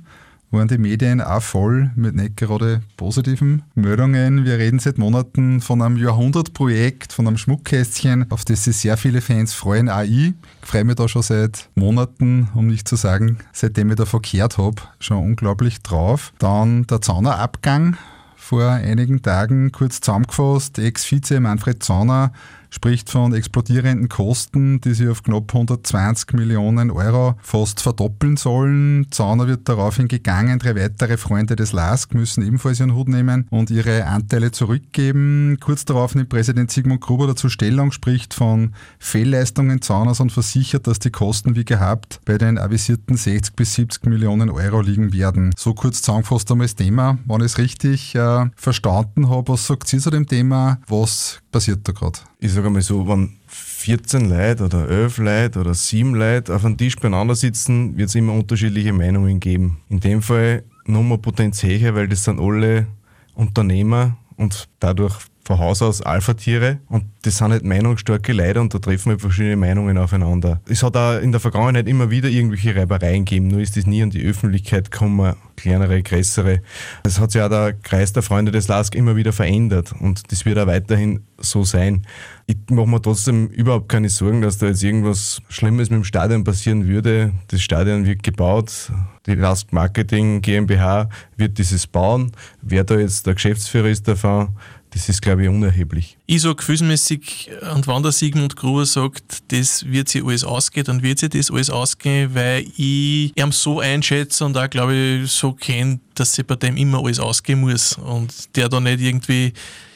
waren die Medien auch voll mit nicht gerade positiven Meldungen. Wir reden seit Monaten von einem Jahrhundertprojekt, von einem Schmuckkästchen, auf das sich sehr viele Fans freuen. Auch ich freue mich da schon seit Monaten, um nicht zu sagen, seitdem ich da verkehrt habe, schon unglaublich drauf. Dann der Zaunerabgang vor einigen Tagen kurz zusammengefasst. Ex-Vize Manfred Zauner spricht von explodierenden Kosten, die sich auf knapp 120 Millionen Euro fast verdoppeln sollen. Zauner wird daraufhin gegangen, drei weitere Freunde des LASK müssen ebenfalls ihren Hut nehmen und ihre Anteile zurückgeben. Kurz darauf nimmt Präsident Sigmund Gruber dazu Stellung, spricht von Fehlleistungen Zauners und versichert, dass die Kosten wie gehabt bei den avisierten 60 bis 70 Millionen Euro liegen werden. So kurz zusammengefasst einmal das Thema. Wenn ich es richtig äh, verstanden habe, was sagt sie zu dem Thema? Was passiert da gerade? ich sage mal so, wenn 14 Leute oder 11 Leute oder 7 Leute auf einem Tisch beieinander sitzen, wird es immer unterschiedliche Meinungen geben. In dem Fall Nummer Potenzial, weil das sind alle Unternehmer und dadurch von Haus aus Alpha-Tiere und das sind nicht meinungsstarke Leute und da treffen wir verschiedene Meinungen aufeinander. Es hat auch in der Vergangenheit immer wieder irgendwelche Reibereien gegeben, nur ist das nie an die Öffentlichkeit gekommen, kleinere, größere. Es hat sich auch der Kreis der Freunde des LASK immer wieder verändert und das wird auch weiterhin so sein. Ich mache mir trotzdem überhaupt keine Sorgen, dass da jetzt irgendwas Schlimmes mit dem Stadion passieren würde. Das Stadion wird gebaut, die LASK Marketing GmbH wird dieses bauen. Wer da jetzt der Geschäftsführer ist davon, Das ist, glaube ich, unerheblich. Ich sage gefühlsmäßig, und wenn der Sigmund Gruber sagt, das wird sich alles ausgehen, dann wird sich das alles ausgehen, weil ich ihn so einschätze und auch, glaube ich, so kenne, dass sich bei dem immer alles ausgehen muss und der da nicht irgendwie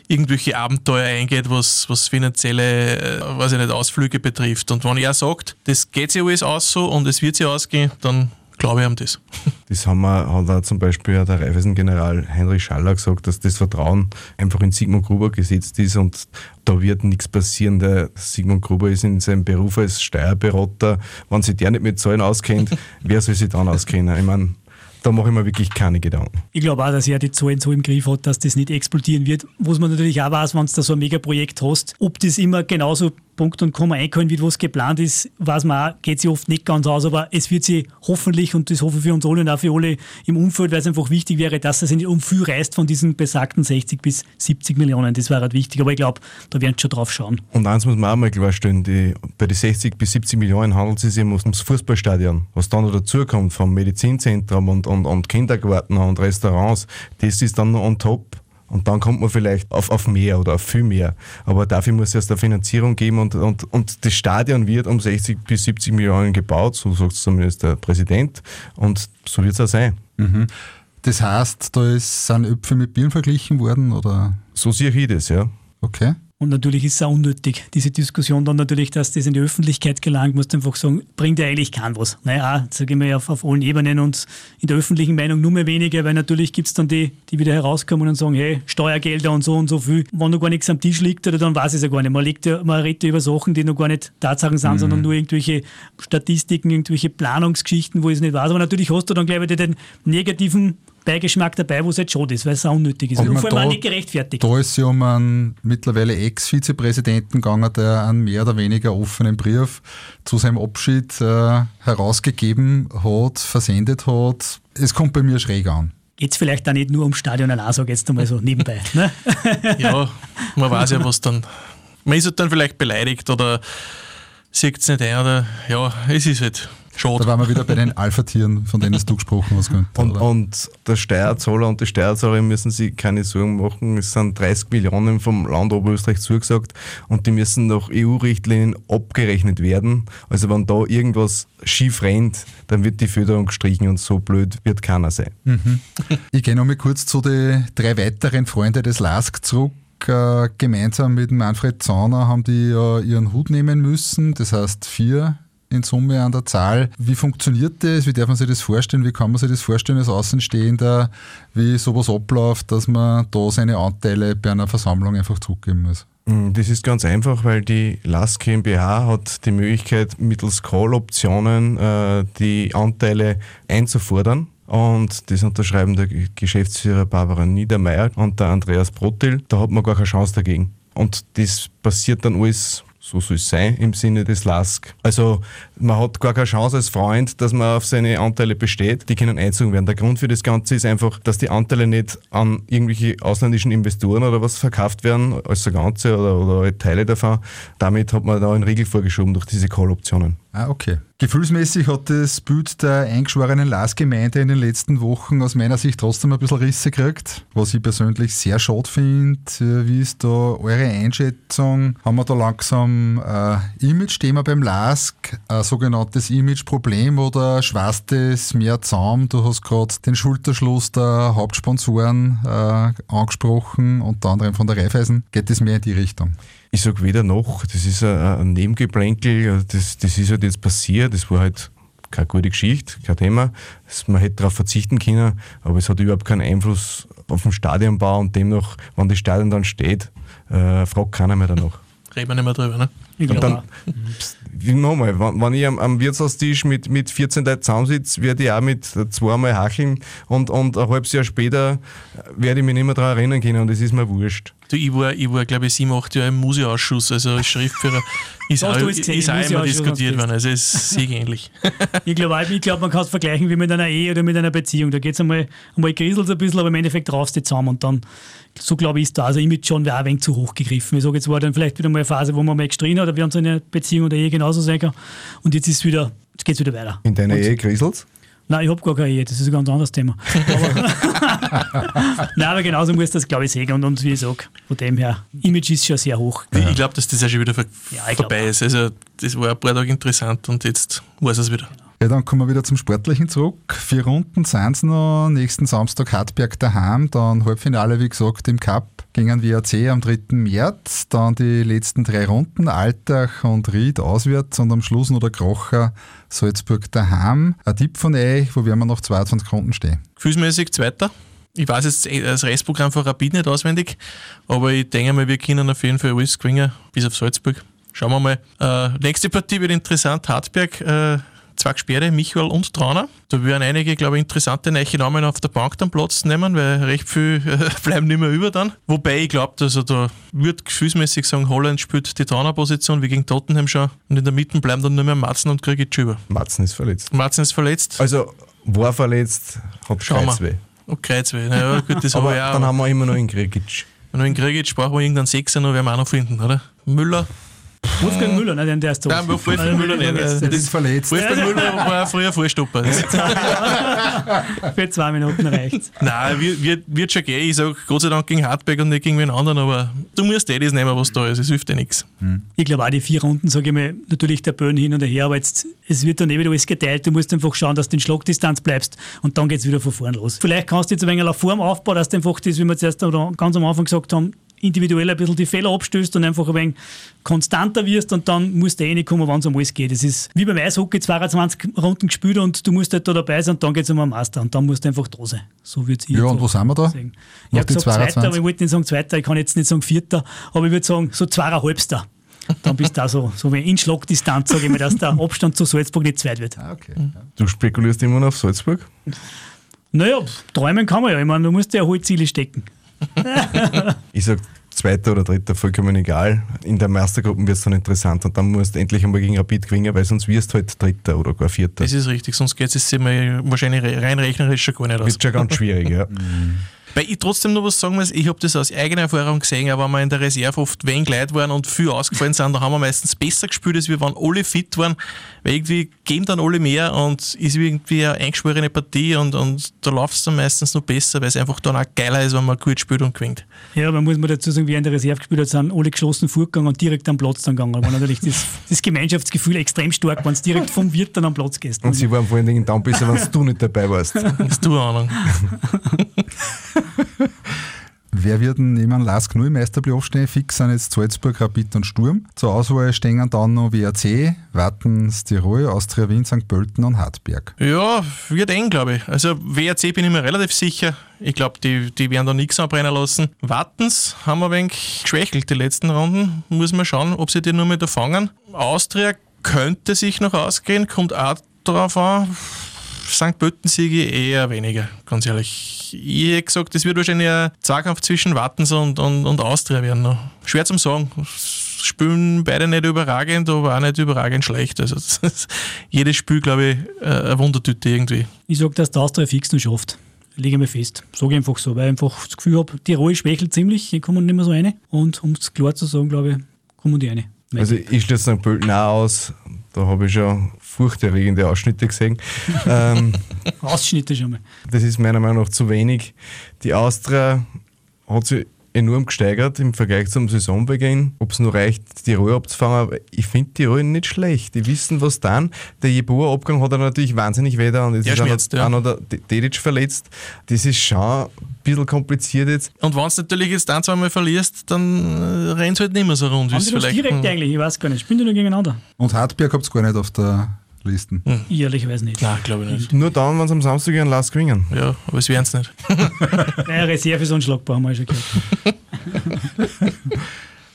irgendwelche Abenteuer eingeht, was, was finanzielle, äh, weiß ich nicht, Ausflüge betrifft. Und wenn er sagt, das geht sich alles aus so und es wird sich ausgehen, dann glaube ich ihm das. [LAUGHS] Das haben wir, hat auch zum Beispiel der Reifeisen-General Heinrich Schaller gesagt, dass das Vertrauen einfach in Sigmund Gruber gesetzt ist und da wird nichts passieren. Der Sigmund Gruber ist in seinem Beruf als Steuerberater. Wenn sich der nicht mit Zahlen auskennt, [LAUGHS] wer soll sich dann auskennen? Ich meine, da mache ich mir wirklich keine Gedanken. Ich glaube auch, dass er die Zahlen so im Griff hat, dass das nicht explodieren wird. Was man natürlich auch weiß, wenn du da so ein Megaprojekt hast, ob das immer genauso Punkt und Komma einkommen wird, was geplant ist, weiß man auch, geht sich oft nicht ganz aus, aber es wird sie hoffentlich, und das hoffe ich für uns alle und auch für alle im Umfeld, weil es einfach wichtig wäre, dass es nicht um viel reißt von diesen besagten 60 bis 70 Millionen. Das wäre halt wichtig, aber ich glaube, da werden sie schon drauf schauen. Und eins muss man auch mal klarstellen, die, bei den 60 bis 70 Millionen handelt es sich ums Fußballstadion. Was dann noch dazukommt vom Medizinzentrum und, und, und Kindergarten und Restaurants, das ist dann noch on top. Und dann kommt man vielleicht auf, auf mehr oder auf viel mehr. Aber dafür muss es erst eine Finanzierung geben und, und, und das Stadion wird um 60 bis 70 Millionen gebaut, so sagt es zumindest der Präsident. Und so wird es auch sein. Mhm. Das heißt, da ist, sind Äpfel mit Birnen verglichen worden? Oder? So sehe ich das, ja. Okay. Und natürlich ist es auch unnötig, diese Diskussion dann natürlich, dass das in die Öffentlichkeit gelangt, muss einfach sagen, bringt ja eigentlich kein was. Naja, sage ich mal auf, auf allen Ebenen und in der öffentlichen Meinung nur mehr weniger, weil natürlich gibt es dann die, die wieder herauskommen und sagen, hey, Steuergelder und so und so viel, wenn noch gar nichts am Tisch liegt, oder dann weiß ich es ja gar nicht. Man, legt ja, man redet ja über Sachen, die noch gar nicht Tatsachen sind, mhm. sondern nur irgendwelche Statistiken, irgendwelche Planungsgeschichten, wo ich es nicht weiß. Aber natürlich hast du dann gleich wieder den negativen Beigeschmack dabei, wo es jetzt schon ist, weil es auch unnötig ist. Und vor allem auch nicht gerechtfertigt. Da ist es ja um einen mittlerweile Ex-Vizepräsidenten gegangen, der einen mehr oder weniger offenen Brief zu seinem Abschied äh, herausgegeben hat, versendet hat. Es kommt bei mir schräg an. Jetzt vielleicht auch nicht nur ums Stadion allein, sage jetzt einmal so [LAUGHS] nebenbei. Ne? ja, man weiß ja, was dann. Man ist halt dann vielleicht beleidigt oder sieht es nicht ein oder ja, es ist halt Schade. Da waren wir wieder bei den Alpha-Tieren, von denen du gesprochen hast. Und, und, der Steuerzahler und die Steuerzahlerin müssen sich keine Sorgen machen. Es sind 30 Millionen vom Land Oberösterreich zugesagt und die müssen nach EU-Richtlinien abgerechnet werden. Also wenn da irgendwas schief rennt, dann wird die Förderung gestrichen und so blöd wird keiner sein. Mhm. Ich gehe nochmal kurz zu den drei weiteren Freunden des LASK zurück äh, gemeinsam mit Manfred Zauner haben die ja ihren Hut nehmen müssen. Das heißt vier in Summe an der Zahl. Wie funktioniert das? Wie darf man sich das vorstellen? Wie kann man sich das vorstellen als Außenstehender, wie sowas abläuft, dass man da seine Anteile bei einer Versammlung einfach zurückgeben muss? Mm, das ist ganz einfach, weil die LAS GmbH hat die Möglichkeit, mittels Call-Optionen äh, die Anteile einzufordern. Und das unterschreiben der Geschäftsführer Barbara Niedermeyer und der Andreas Brotil. Da hat man gar keine Chance dagegen. Und das passiert dann alles so soll es sein im Sinne des LASK. Also man hat gar keine Chance als Freund, dass man auf seine Anteile besteht. Die können einzogen werden. Der Grund für das Ganze ist einfach, dass die Anteile nicht an irgendwelche ausländischen Investoren oder was verkauft werden, als der Ganze oder, oder Teile davon. Damit hat man da einen Riegel vorgeschoben durch diese Call-Optionen. Ah, okay. Gefühlsmäßig hat das Bild der eingeschworenen Las-Gemeinde in den letzten Wochen aus meiner Sicht trotzdem ein bisschen Risse gekriegt, was ich persönlich sehr schade finde. Wie ist da eure Einschätzung? Haben wir da langsam ein äh, Image-Thema beim LASK, ein sogenanntes Image-Problem oder schweißt es mehr zusammen? Du hast gerade den Schulterschluss der Hauptsponsoren äh, angesprochen, unter anderem von der Raiffeisen. Geht es mehr in die Richtung? Ich sage weder noch, das ist ein, Nebengeplänkel, das, das ist halt jetzt passiert, das war halt keine gute Geschichte, kein Thema. Man hätte darauf verzichten können, aber es hat überhaupt keinen Einfluss auf den Stadionbau und demnach, wenn das Stadion dann steht, äh, fragt keiner mehr danach. Reden wir nicht mehr drüber, ne? Ich und dann, nochmal, wenn, wenn ich am, am, Wirtshaustisch mit, mit 14 Leuten zusammensitze, werde ich auch mit zweimal hacheln und, und ein halbes Jahr später werde ich mich nicht mehr daran erinnern können und es ist mir wurscht. Du, ich war, ich war glaube ich, sieben, acht Jahre im Museausschuss, also als Schriftführer [LAUGHS] ist, auch, ist, ist auch immer diskutiert worden, also es ist sehr ähnlich. [LAUGHS] ich glaube, ich glaub, man kann es vergleichen wie mit einer Ehe oder mit einer Beziehung. Da geht es einmal, einmal kriselt ein bisschen, aber im Endeffekt raufst du zusammen und dann, so glaube ich, ist da. Also Image schon wäre auch ein wenig zu hoch gegriffen. Ich sage, jetzt war dann vielleicht wieder mal eine Phase, wo man mal gestritten hat, oder wir haben so eine Beziehung oder Ehe genauso sagen. Und jetzt ist wieder, jetzt geht es wieder weiter. In deiner und, Ehe kriselt Nein, ich habe gar keine Ehe, das ist ein ganz anderes Thema. Aber, [LAUGHS] Nein, aber genauso muss das, glaube ich, sehen. Und, und wie ich sage, von dem her, Image ist schon sehr hoch. Ich glaube, dass das ja schon wieder Ja, ich vorbei glaub ist. Also, das war ein paar Tage interessant und jetzt weiß es wieder. Ja, dann kommen wir wieder zum Sportlichen zurück. Vier Runden sind es noch. Nächsten Samstag Hartberg daheim, dann Halbfinale, wie gesagt, im Cup gegen WAC am 3. März. Dann die letzten drei Runden, Altach und Ried auswärts und am Schluss noch der Krocher Salzburg daheim. Ein Tipp von euch, wo werden wir nach 22 Runden stehen? Gefühlsmäßig Zweiter. Ich weiß jetzt eh das Restprogramm von Rapid nicht auswendig, aber ich denke mal, wir können auf jeden Fall alles gewinnen, bis auf Salzburg. Schauen wir mal. Äh, nächste Partie wird interessant. Hartberg, äh, zwei Gesperre, Michael und Trauner. Da werden einige, glaube ich, interessante neue Namen auf der Bank dann Platz nehmen, weil recht viel äh, [LAUGHS] bleiben nicht mehr über dann. Wobei ich glaube, also da wird gefühlsmäßig sagen, Holland spielt die Trauner-Position wie gegen Tottenham schon und in der Mitte bleiben dann nur mehr Matzen und Krigic über. Matzen ist verletzt. Matzen ist verletzt. Also, war verletzt, wir. Kreuzweh. Und Kreuzweh. Naja, gut, das [LAUGHS] Aber habe ich auch. dann haben wir immer noch in Gregic. Wenn wir in Krigic brauchen wir irgendeinen Sechser noch, werden wir auch noch finden, oder? Müller. Wolfgang Müller, ne, den der ist tot. Nein, Wolfgang Müller nicht. Das Das ist verletzt. Wolfgang Müller [LAUGHS] war früher Vorstopper. [LAUGHS] Für zwei Minuten reicht Nein, wird, wird, wird schon gehen. Ich sage Gott sei Dank gegen Hartberg und nicht gegen wen anderen, aber du musst eh das nehmen, was da ist. Es hilft dir nichts. Ich glaube auch die vier Runden, sage ich mal, natürlich der Böen hin und her, aber jetzt, es wird dann eh wieder alles geteilt. Du musst einfach schauen, dass du in Schlagdistanz bleibst und dann geht es wieder von vorn los. Vielleicht kannst du jetzt ein wenig auf Form aufbauen, dass du einfach das, wie wir zuerst oder ganz am Anfang gesagt haben, individuell ein bisschen die Fehler abstößt und einfach ein wenig konstanter wirst und dann musst du eh reinkommen, wenn es um alles geht. Es ist wie beim Eishockey 22 Runden gespielt und du musst halt da dabei sein und dann geht es um einen Master und dann musst du einfach da sein. So würde ich Ja, und wo sind wir da? sagen. Ich habe gesagt Zweiter, 22? aber ich wollte nicht sagen Zweiter, ich kann jetzt nicht sagen Vierter, aber ich würde sagen so Zweieinhalbster. Dann bist du da so, so wie in Schlagdistanz, sage ich mal, dass der Abstand zu Salzburg nicht zweit wird. Ah, okay. Du spekulierst immer noch auf Salzburg? Naja, träumen kann man ja. Ich meine, du musst ja hohe Ziele stecken. [LAUGHS] Ich sag Zweiter oder Dritter, vollkommen egal. In der Meistergruppe wird es dann interessant und dann musst du endlich einmal gegen Rapid gewinnen, weil sonst wirst du halt Dritter oder gar Vierter. Das ist richtig, sonst geht es wahrscheinlich re- rein rechnerisch schon gar nicht aus. wird schon ganz schwierig, ja. [LAUGHS] Weil ich trotzdem noch was sagen muss, ich habe das aus eigener Erfahrung gesehen, aber wenn wir in der Reserve oft wenig Leute waren und viel ausgefallen sind, da haben wir meistens besser gespielt, als wir, wenn alle fit waren, weil irgendwie geben dann alle mehr und ist irgendwie eine eingeschworene Partie und, und da läuft es dann meistens noch besser, weil es einfach dann auch geiler ist, wenn man gut spielt und gewinnt. Ja, aber muss man dazu sagen, wie in der Reserve gespielt hat, sind alle geschlossen vorgegangen und direkt am Platz dann gegangen. War natürlich das, das Gemeinschaftsgefühl extrem stark, wenn du direkt vom Wirt dann am Platz gehst. Und sie waren vor allen Dingen dann besser, wenn du nicht dabei warst. Hast du eine Ahnung? [LAUGHS] [LAUGHS] Wer wird denn neben Lask nur im Meisterplayoff stehen? Fix sind jetzt Salzburg, Rapid und Sturm. Zur Auswahl stehen dann noch WAC, Wattens, Tirol, Austria Wien, St. Pölten und Hartberg. Ja, wird eng, glaube ich. Also WRC bin ich mir relativ sicher. Ich glaube, die, die werden da nichts anbrennen lassen. Wattens haben wir ein wenig geschwächelt die letzten Runden. Muss man schauen, ob sie die nur mit fangen. Austria könnte sich noch ausgehen, kommt auch darauf an. St. Pölten siege ich eher weniger, ganz ehrlich. Ich hätte gesagt, das wird wahrscheinlich ein Zweikampf zwischen Wattens und, und, und Austria werden. Noch. Schwer zum sagen. Spielen beide nicht überragend, aber auch nicht überragend schlecht. Also [LAUGHS] das ist jedes Spiel, glaube ich, äh, eine Wundertüte irgendwie. Ich sage, dass der Austria fix noch schafft. Lege mir fest. Sage ich einfach so, weil ich einfach das Gefühl habe, Tirol schwächelt ziemlich, hier kommen nicht mehr so rein. Und um es klar zu sagen, glaube ich, kommen die rein. Also ich schließe St. Pölten auch aus. Da habe ich schon furchterregende Ausschnitte gesehen. [LAUGHS] ähm, Ausschnitte schon mal. das ist meiner Meinung nach zu wenig. Die Austria hat sich enorm gesteigert im Vergleich zum Saisonbeginn. Ob es nur reicht, Tirol abzufangen, aber ich finde Tirol nicht schlecht. Die wissen, was dann. Der Jeboa-Abgang hat er natürlich wahnsinnig weh da und jetzt Der ist auch noch, schmerzt, ja. auch noch der Dedic verletzt. Das ist schon ein bisschen kompliziert jetzt. Und wenn du natürlich jetzt ein, zweimal verlierst, dann äh, rennt halt nicht mehr so rund, Haben es die vielleicht. direkt eigentlich? Ich weiß gar nicht. Spielen die nur gegeneinander? Und Hartberg habt ihr gar nicht auf der Liste. Ich ehrlicherweise nicht. Nein, glaube ich nicht. Nur dann, wenn sie am Samstag ihren Last gewinnen. Ja, aber es werden es nicht. [LAUGHS] Eine Reserve ist unschlagbar, haben wir schon gehört. [LAUGHS]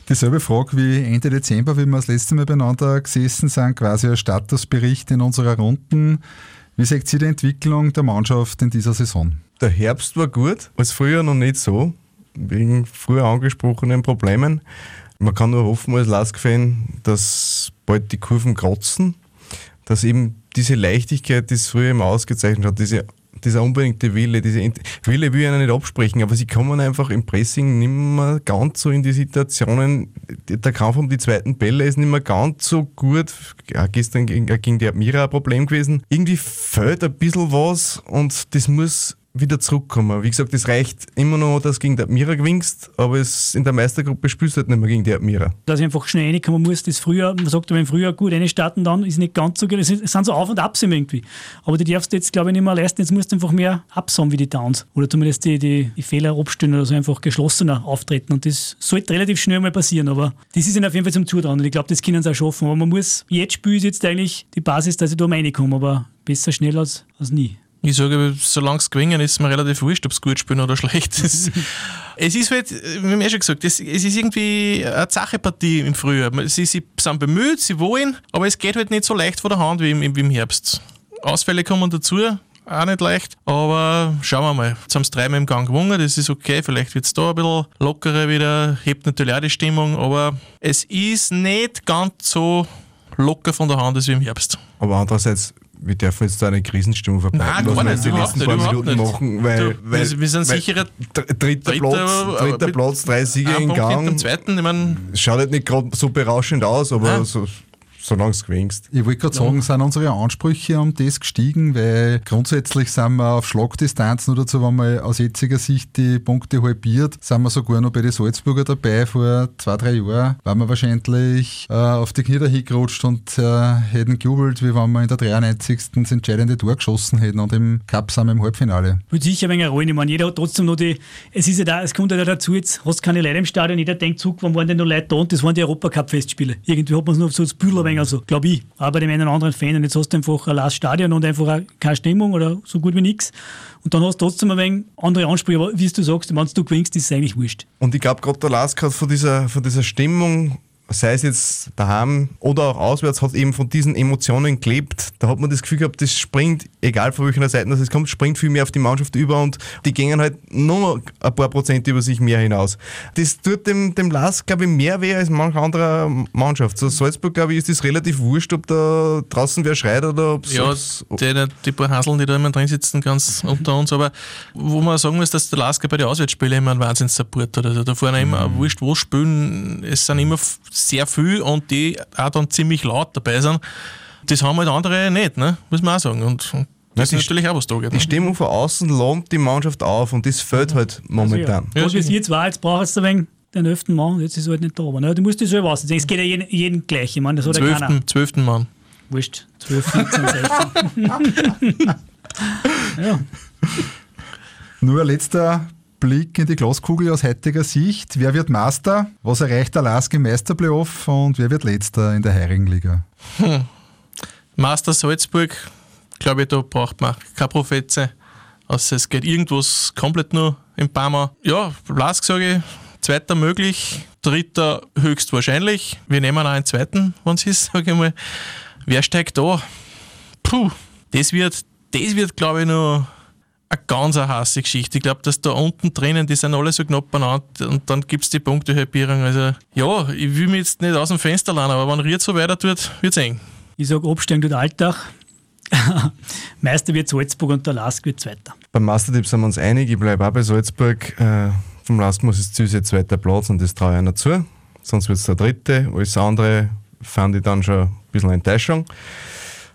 Dieselbe Frage wie Ende Dezember, wie wir das letzte Mal beieinander gesessen sind, quasi ein Statusbericht in unserer Runden. Wie seht ihr die Entwicklung der Mannschaft in dieser Saison? Der Herbst war gut, als früher noch nicht so, wegen früher angesprochenen Problemen. Man kann nur hoffen als Lask-Fan, dass bald die Kurven kratzen, dass eben diese Leichtigkeit, die es früher immer ausgezeichnet hat, diese dieser unbedingte Wille, diese Wille will ich ihnen nicht absprechen, aber sie kommen einfach im Pressing nicht mehr ganz so in die Situationen. Der Kampf um die zweiten Bälle ist nicht mehr ganz so gut. Ja, gestern gegen, gegen die Admira ein Problem gewesen. Irgendwie fehlt ein bisschen was und das muss wieder zurückkommen. Wie gesagt, es reicht immer noch, dass du gegen die Admira gewinnst, aber es in der Meistergruppe spielst du halt nicht mehr gegen die Admira. Dass ich einfach schnell reinkommen muss, das früher, man sagt, wenn früher gut starten, dann ist nicht ganz so gut. Es sind so Auf- und Abs irgendwie. Aber die darfst du jetzt, glaube ich, nicht mehr leisten. Jetzt musst du einfach mehr Abs haben wie die Downs. Oder zumindest die, die, die Fehler abstellen oder so einfach geschlossener auftreten. Und das sollte relativ schnell mal passieren. Aber das ist ihnen auf jeden Fall zum Zutrauen. Und ich glaube, das können sie auch schaffen. Aber man muss, jetzt spielen ist jetzt eigentlich die Basis, dass ich da reinkomme. Aber besser schnell als, als nie. Ich sage, solange es gewinnen, ist mir relativ wurscht, ob es gut spielen oder schlecht ist. [LAUGHS] es ist halt, wie wir schon gesagt, es, es ist irgendwie eine Sachepartie im Frühjahr. Sie, sie sind bemüht, sie wollen, aber es geht halt nicht so leicht von der Hand wie im, wie im Herbst. Ausfälle kommen dazu, auch nicht leicht, aber schauen wir mal. Jetzt haben sie dreimal im Gang gewonnen, das ist okay, vielleicht wird es da ein bisschen lockerer wieder, hebt natürlich auch die Stimmung, aber es ist nicht ganz so locker von der Hand als wie im Herbst. Aber andererseits, wir dürfen jetzt da eine Krisenstimmung verbreiten, Nein, was wir nicht, die letzten nicht, paar Minuten nicht. machen, weil, Du, weil wir- sind sicherer dr- dritter, Dritter, Platz, dritter Platz, drei Siege in Gang. zweiten, ich meine, Schaut halt nicht gerade so berauschend aus, aber so, solange es gewinnst. Ich wollte gerade sagen, sind unsere Ansprüche um das gestiegen, weil grundsätzlich sind wir auf Schlagdistanz, nur dazu, wenn man aus jetziger Sicht die Punkte halbiert, sind wir sogar noch bei den Salzburger dabei. Vor zwei, drei Jahren waren wir wahrscheinlich äh, auf die Knie dahin gerutscht und äh, hätten gejubelt, wie wenn wir in der 93. das entscheidende Tor geschossen hätten und im Cup sind wir im Halbfinale. Wird sicher ein wenig eine Rolle. Ich meine, jeder hat trotzdem noch die. Es ist ja da, es kommt ja dazu, jetzt hast du keine Leute im Stadion, jeder denkt zurück, wann waren denn noch Leute da und das waren die Europacup-Festspiele. Irgendwie hat man es noch so als Bühler wenig, also, glaube ich, bei dem einen oder anderen Fan. Und jetzt hast du einfach ein leeres Stadion und einfach keine Stimmung oder so gut wie nichts. Und dann hast du trotzdem ein wenig andere Ansprüche. Aber wie du sagst, wenn du gewinnst, ist es eigentlich wurscht. Und ich glaube, gerade der Lask hat von dieser, von dieser Stimmung, sei es jetzt daheim oder auch auswärts, hat eben von diesen Emotionen gelebt. Da hat man das Gefühl gehabt, das springt, egal von welcher Seite das es kommt, springt viel mehr auf die Mannschaft über und die gehen halt nur noch ein paar Prozent über sich mehr hinaus. Das tut dem, dem Lask, glaube ich, mehr weh als manch anderer Mannschaft. So Salzburg, glaube ich, ist das relativ wurscht, ob da draußen wer schreit oder ob ja, die, die paar Haseln, die da immer drin sitzen, ganz unter uns, aber wo man sagen muss, dass der Lasker bei den Auswärtsspielen immer einen Wahnsinns-Support hat. Also da vorne immer, wurscht wo spielen, es sind immer sehr viel und die auch dann ziemlich laut dabei sind. Das haben halt andere nicht, ne? muss man auch sagen. Und, und das die ist natürlich auch was da geht. Die Ne? Stimmung von außen lohnt die Mannschaft auf und das fehlt halt momentan. Ja, Ja, wie es sicher. jetzt war, jetzt brauchst du ein wenig den elften Mann, jetzt ist er halt nicht da. Aber ne, du musst dich selber aussehen. Es geht ja jeden, jeden gleich. Ich meine, das hat ja keiner. Zwölften, zwölften Mann. Wurscht. 12, 14, 16. ja. Nur ein letzter Blick in die Glaskugel aus heutiger Sicht. Wer wird Meister? Was erreicht der Lask im Meisterplayoff? Und wer wird Letzter in der Heirigenliga? Master Salzburg, glaube ich, da braucht man keine Prophetze. Also es geht irgendwas komplett nur im Parma. Ja, Lask sage ich, zweiter möglich, dritter höchstwahrscheinlich. Wir nehmen auch einen zweiten, wenn es ist, sage ich mal. Wer steigt da? Puh, das wird, das wird glaube ich, noch eine ganz eine heiße Geschichte. Ich glaube, dass da unten drinnen, die sind alle so knapp beieinander und dann gibt es die Punktehalbierung. Also ja, ich will mich jetzt nicht aus dem Fenster lassen, aber wenn Ried so weiter tut, wird es eng. Ich sage, Absteigen tut Alltag. [LAUGHS] Meister wird Salzburg und der Lask wird Zweiter. Beim Mastertipp sind wir uns einig, ich bleibe auch bei Salzburg. Äh, vom Lask muss es sein, zweiter Platz und das traue ich einer zu. Sonst wird es der dritte. Alles andere fand ich dann schon ein bisschen Enttäuschung.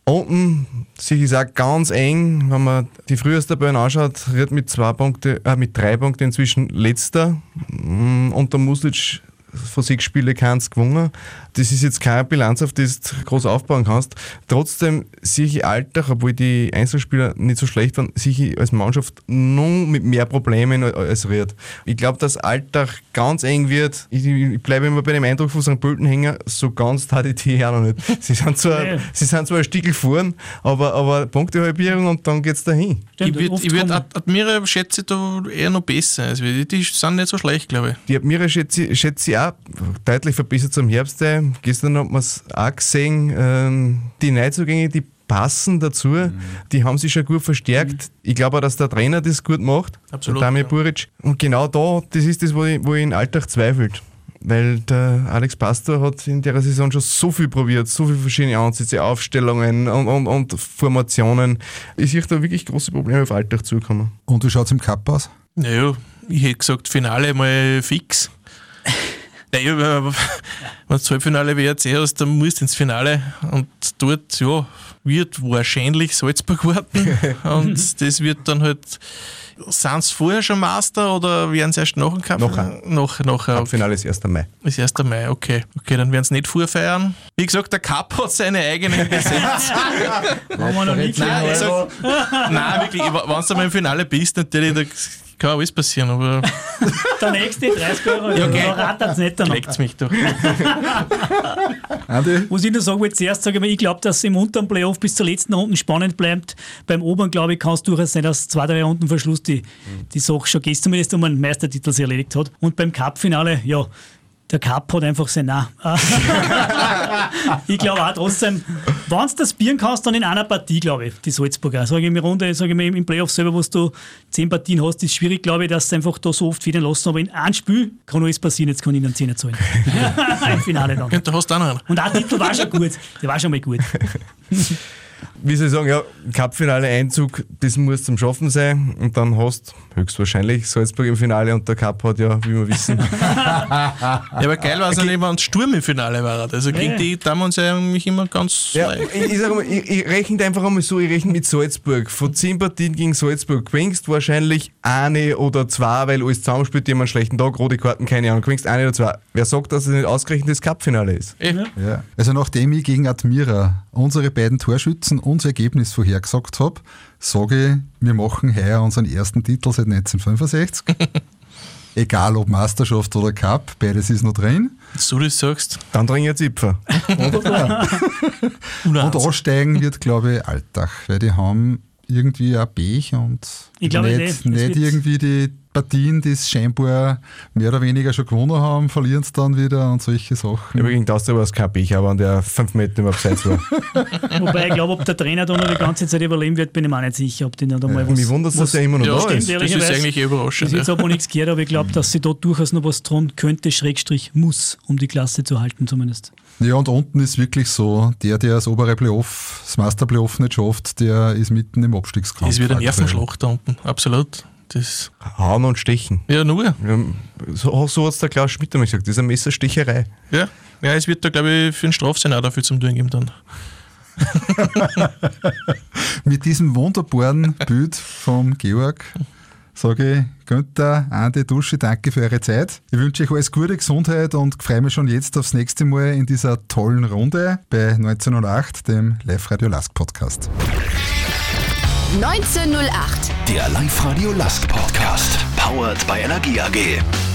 Unten ich es auch ganz eng, wenn man die Frühjahrstabellen anschaut, Ried mit zwei Punkte, äh, mit drei Punkten inzwischen letzter. Mm, Und der Muslic von sechs Spielen keins gewonnen. Das ist jetzt keine Bilanz, auf die du groß aufbauen kannst. Trotzdem sehe ich Alltag, obwohl die Einzelspieler nicht so schlecht waren, sehe ich als Mannschaft nur mit mehr Problemen als Ried. Ich glaube, dass Alltag ganz eng wird. Ich, ich bleibe immer bei dem Eindruck von St. Pölten hängen, so ganz tat ich die auch noch nicht. Sie sind zwar, [LAUGHS] sie sind zwar ein Stickel vorn, aber, aber Punktehalbierung und dann geht es dahin. Stimmt, ich würde würd Ad- Admira schätze ich da eher noch besser. Also die, die sind nicht so schlecht, glaube ich. Die Admira schätze ich, schätze ich auch deutlich verbessert zum Herbst. ein. Gestern hat man es auch gesehen, ähm, die Neuzugänge, die passen dazu, Mhm. die haben sich schon gut verstärkt. Ich glaube auch, dass der Trainer das gut macht, Absolut, der Damir ja. Buric. Und genau da, das ist das, wo ich, wo ich in Alltag zweifelt. weil der Alex Pastor hat in der Saison schon so viel probiert, so viele verschiedene Ansätze, Aufstellungen und, und, und Formationen. Ich sehe da wirklich große Probleme auf Alltag zukommen. Und wie schaut es im Cup aus? Naja, ich hätte gesagt, Finale mal fix. Naja, [LAUGHS] wenn das Halbfinale WRC hast, dann musst du ins Finale und dort, ja, wird wahrscheinlich Salzburg warten [LAUGHS] und das wird dann halt sind sie vorher schon Master oder werden sie erst nach dem Cup? Nachher. Nach, nachher. Halbfinale ist 1. Mai. Ist 1. Mai, okay. Okay, dann werden sie nicht vorfeiern. Wie gesagt, der Cup hat seine eigenen Gesetze. [LAUGHS] Haben wir noch nie Nein, sag, nein, wirklich, wenn du mal im Finale bist, natürlich, da kann alles passieren, aber [LAUGHS] Der nächste 30 Euro, ja, okay. da rattert es nicht danach. leckt's mich doch. [LAUGHS] Was ich nur sagen wollte, zuerst sage ich mal, ich glaube, dass es im unteren Playoff bis zur letzten Runde spannend bleibt. Beim oberen, glaube ich, kann es durchaus sein, dass zwei, drei Runden vor Schluss die, die Sache schon geht, zumindest um einen Meistertitel sich erledigt hat. Und beim Cup-Finale, ja, der Cup hat einfach sein Nein. [LAUGHS] ich glaube auch trotzdem, wenn du das bieren kannst, dann in einer Partie, glaube ich, die Salzburger. Sage ich mir Runde, sage ich mir im Playoff selber, wo du zehn Partien hast, ist schwierig, glaube ich, dass sie einfach da so oft federn lassen. Aber in einem Spiel kann alles passieren, jetzt kann ich ihnen 10 zahlen. [LAUGHS] Im Finale dann. Du hast auch noch einen. Und auch Titel war schon gut. Der war schon mal gut. [LAUGHS] Wie soll ich sagen, ja, Cup-Finale Einzug, das muss zum Schaffen sein und dann hast höchstwahrscheinlich Salzburg im Finale und der Cup hat ja, wie wir wissen, [LAUGHS] Ja, aber geil war es okay. wenn es Sturm im Finale war. Also gegen Ja. die tun wir uns ja eigentlich immer ganz Ja, leicht. ich, ich, sag mal, ich, ich rechne einfach einmal so, ich rechne mit Salzburg. Von 10 Partien gegen Salzburg gewinnst wahrscheinlich eine oder zwei, weil alles zusammenspielt, die haben einen schlechten Tag, rote Karten, keine Ahnung, gewinnst eine oder zwei. Wer sagt, dass es nicht ausgerechnet das Cup-Finale ist? Eh. Ja. Also nachdem ich gegen Admira unsere beiden Torschützen das Ergebnis vorhergesagt habe, sage ich, wir machen heuer unseren ersten Titel seit 1965. [LAUGHS] Egal ob Meisterschaft oder Cup, beides ist noch drin. Dass du das sagst. Dann dringen Zipfer. [LAUGHS] Und aussteigen wird, glaube ich, Alltag, weil die haben irgendwie ein Pech und Ich nicht, nicht. Nicht irgendwie die Partien, die es scheinbar mehr oder weniger schon gewonnen haben, verlieren es dann wieder und solche Sachen. Übrigens, das war es kein Pech, aber an der 5 Meter im Abseits war. [LAUGHS] Wobei ich glaube, ob der Trainer da noch die ganze Zeit überleben wird, bin ich mir auch nicht sicher, ob die noch einmal was. Mich wundert, dass er immer noch Ja, da stimmt, ist. Das ist eigentlich überraschend. jetzt Ja. aber nichts gehört, aber ich glaube, dass sie da durchaus noch was tun könnte, Schrägstrich muss, um die Klasse zu halten zumindest. Ja, und unten ist wirklich so, der, der das obere Playoff, das Master-Playoff nicht schafft, der ist mitten im Abstiegskampf. Das wird eine aktuell. Nervenschlacht da unten, absolut. Das, Hauen und stechen. ja, nur. Ja, So, so hat es der Klaus Schmidt einmal gesagt, das ist eine Messersticherei. Ja. ja, es wird da, glaube ich, für den Strafsinn auch dafür zum Tun geben dann. [LAUGHS] Mit diesem wunderbaren Bild vom Georg sage ich, Günther, Andi, Dusche, danke für eure Zeit. Ich wünsche euch alles Gute, Gesundheit und freue mich schon jetzt aufs nächste Mal in dieser tollen Runde bei 1908, dem Live-Radio Lask Podcast. 1908. 1908. Der Live-Radio Lask Podcast. Powered by Energie AG.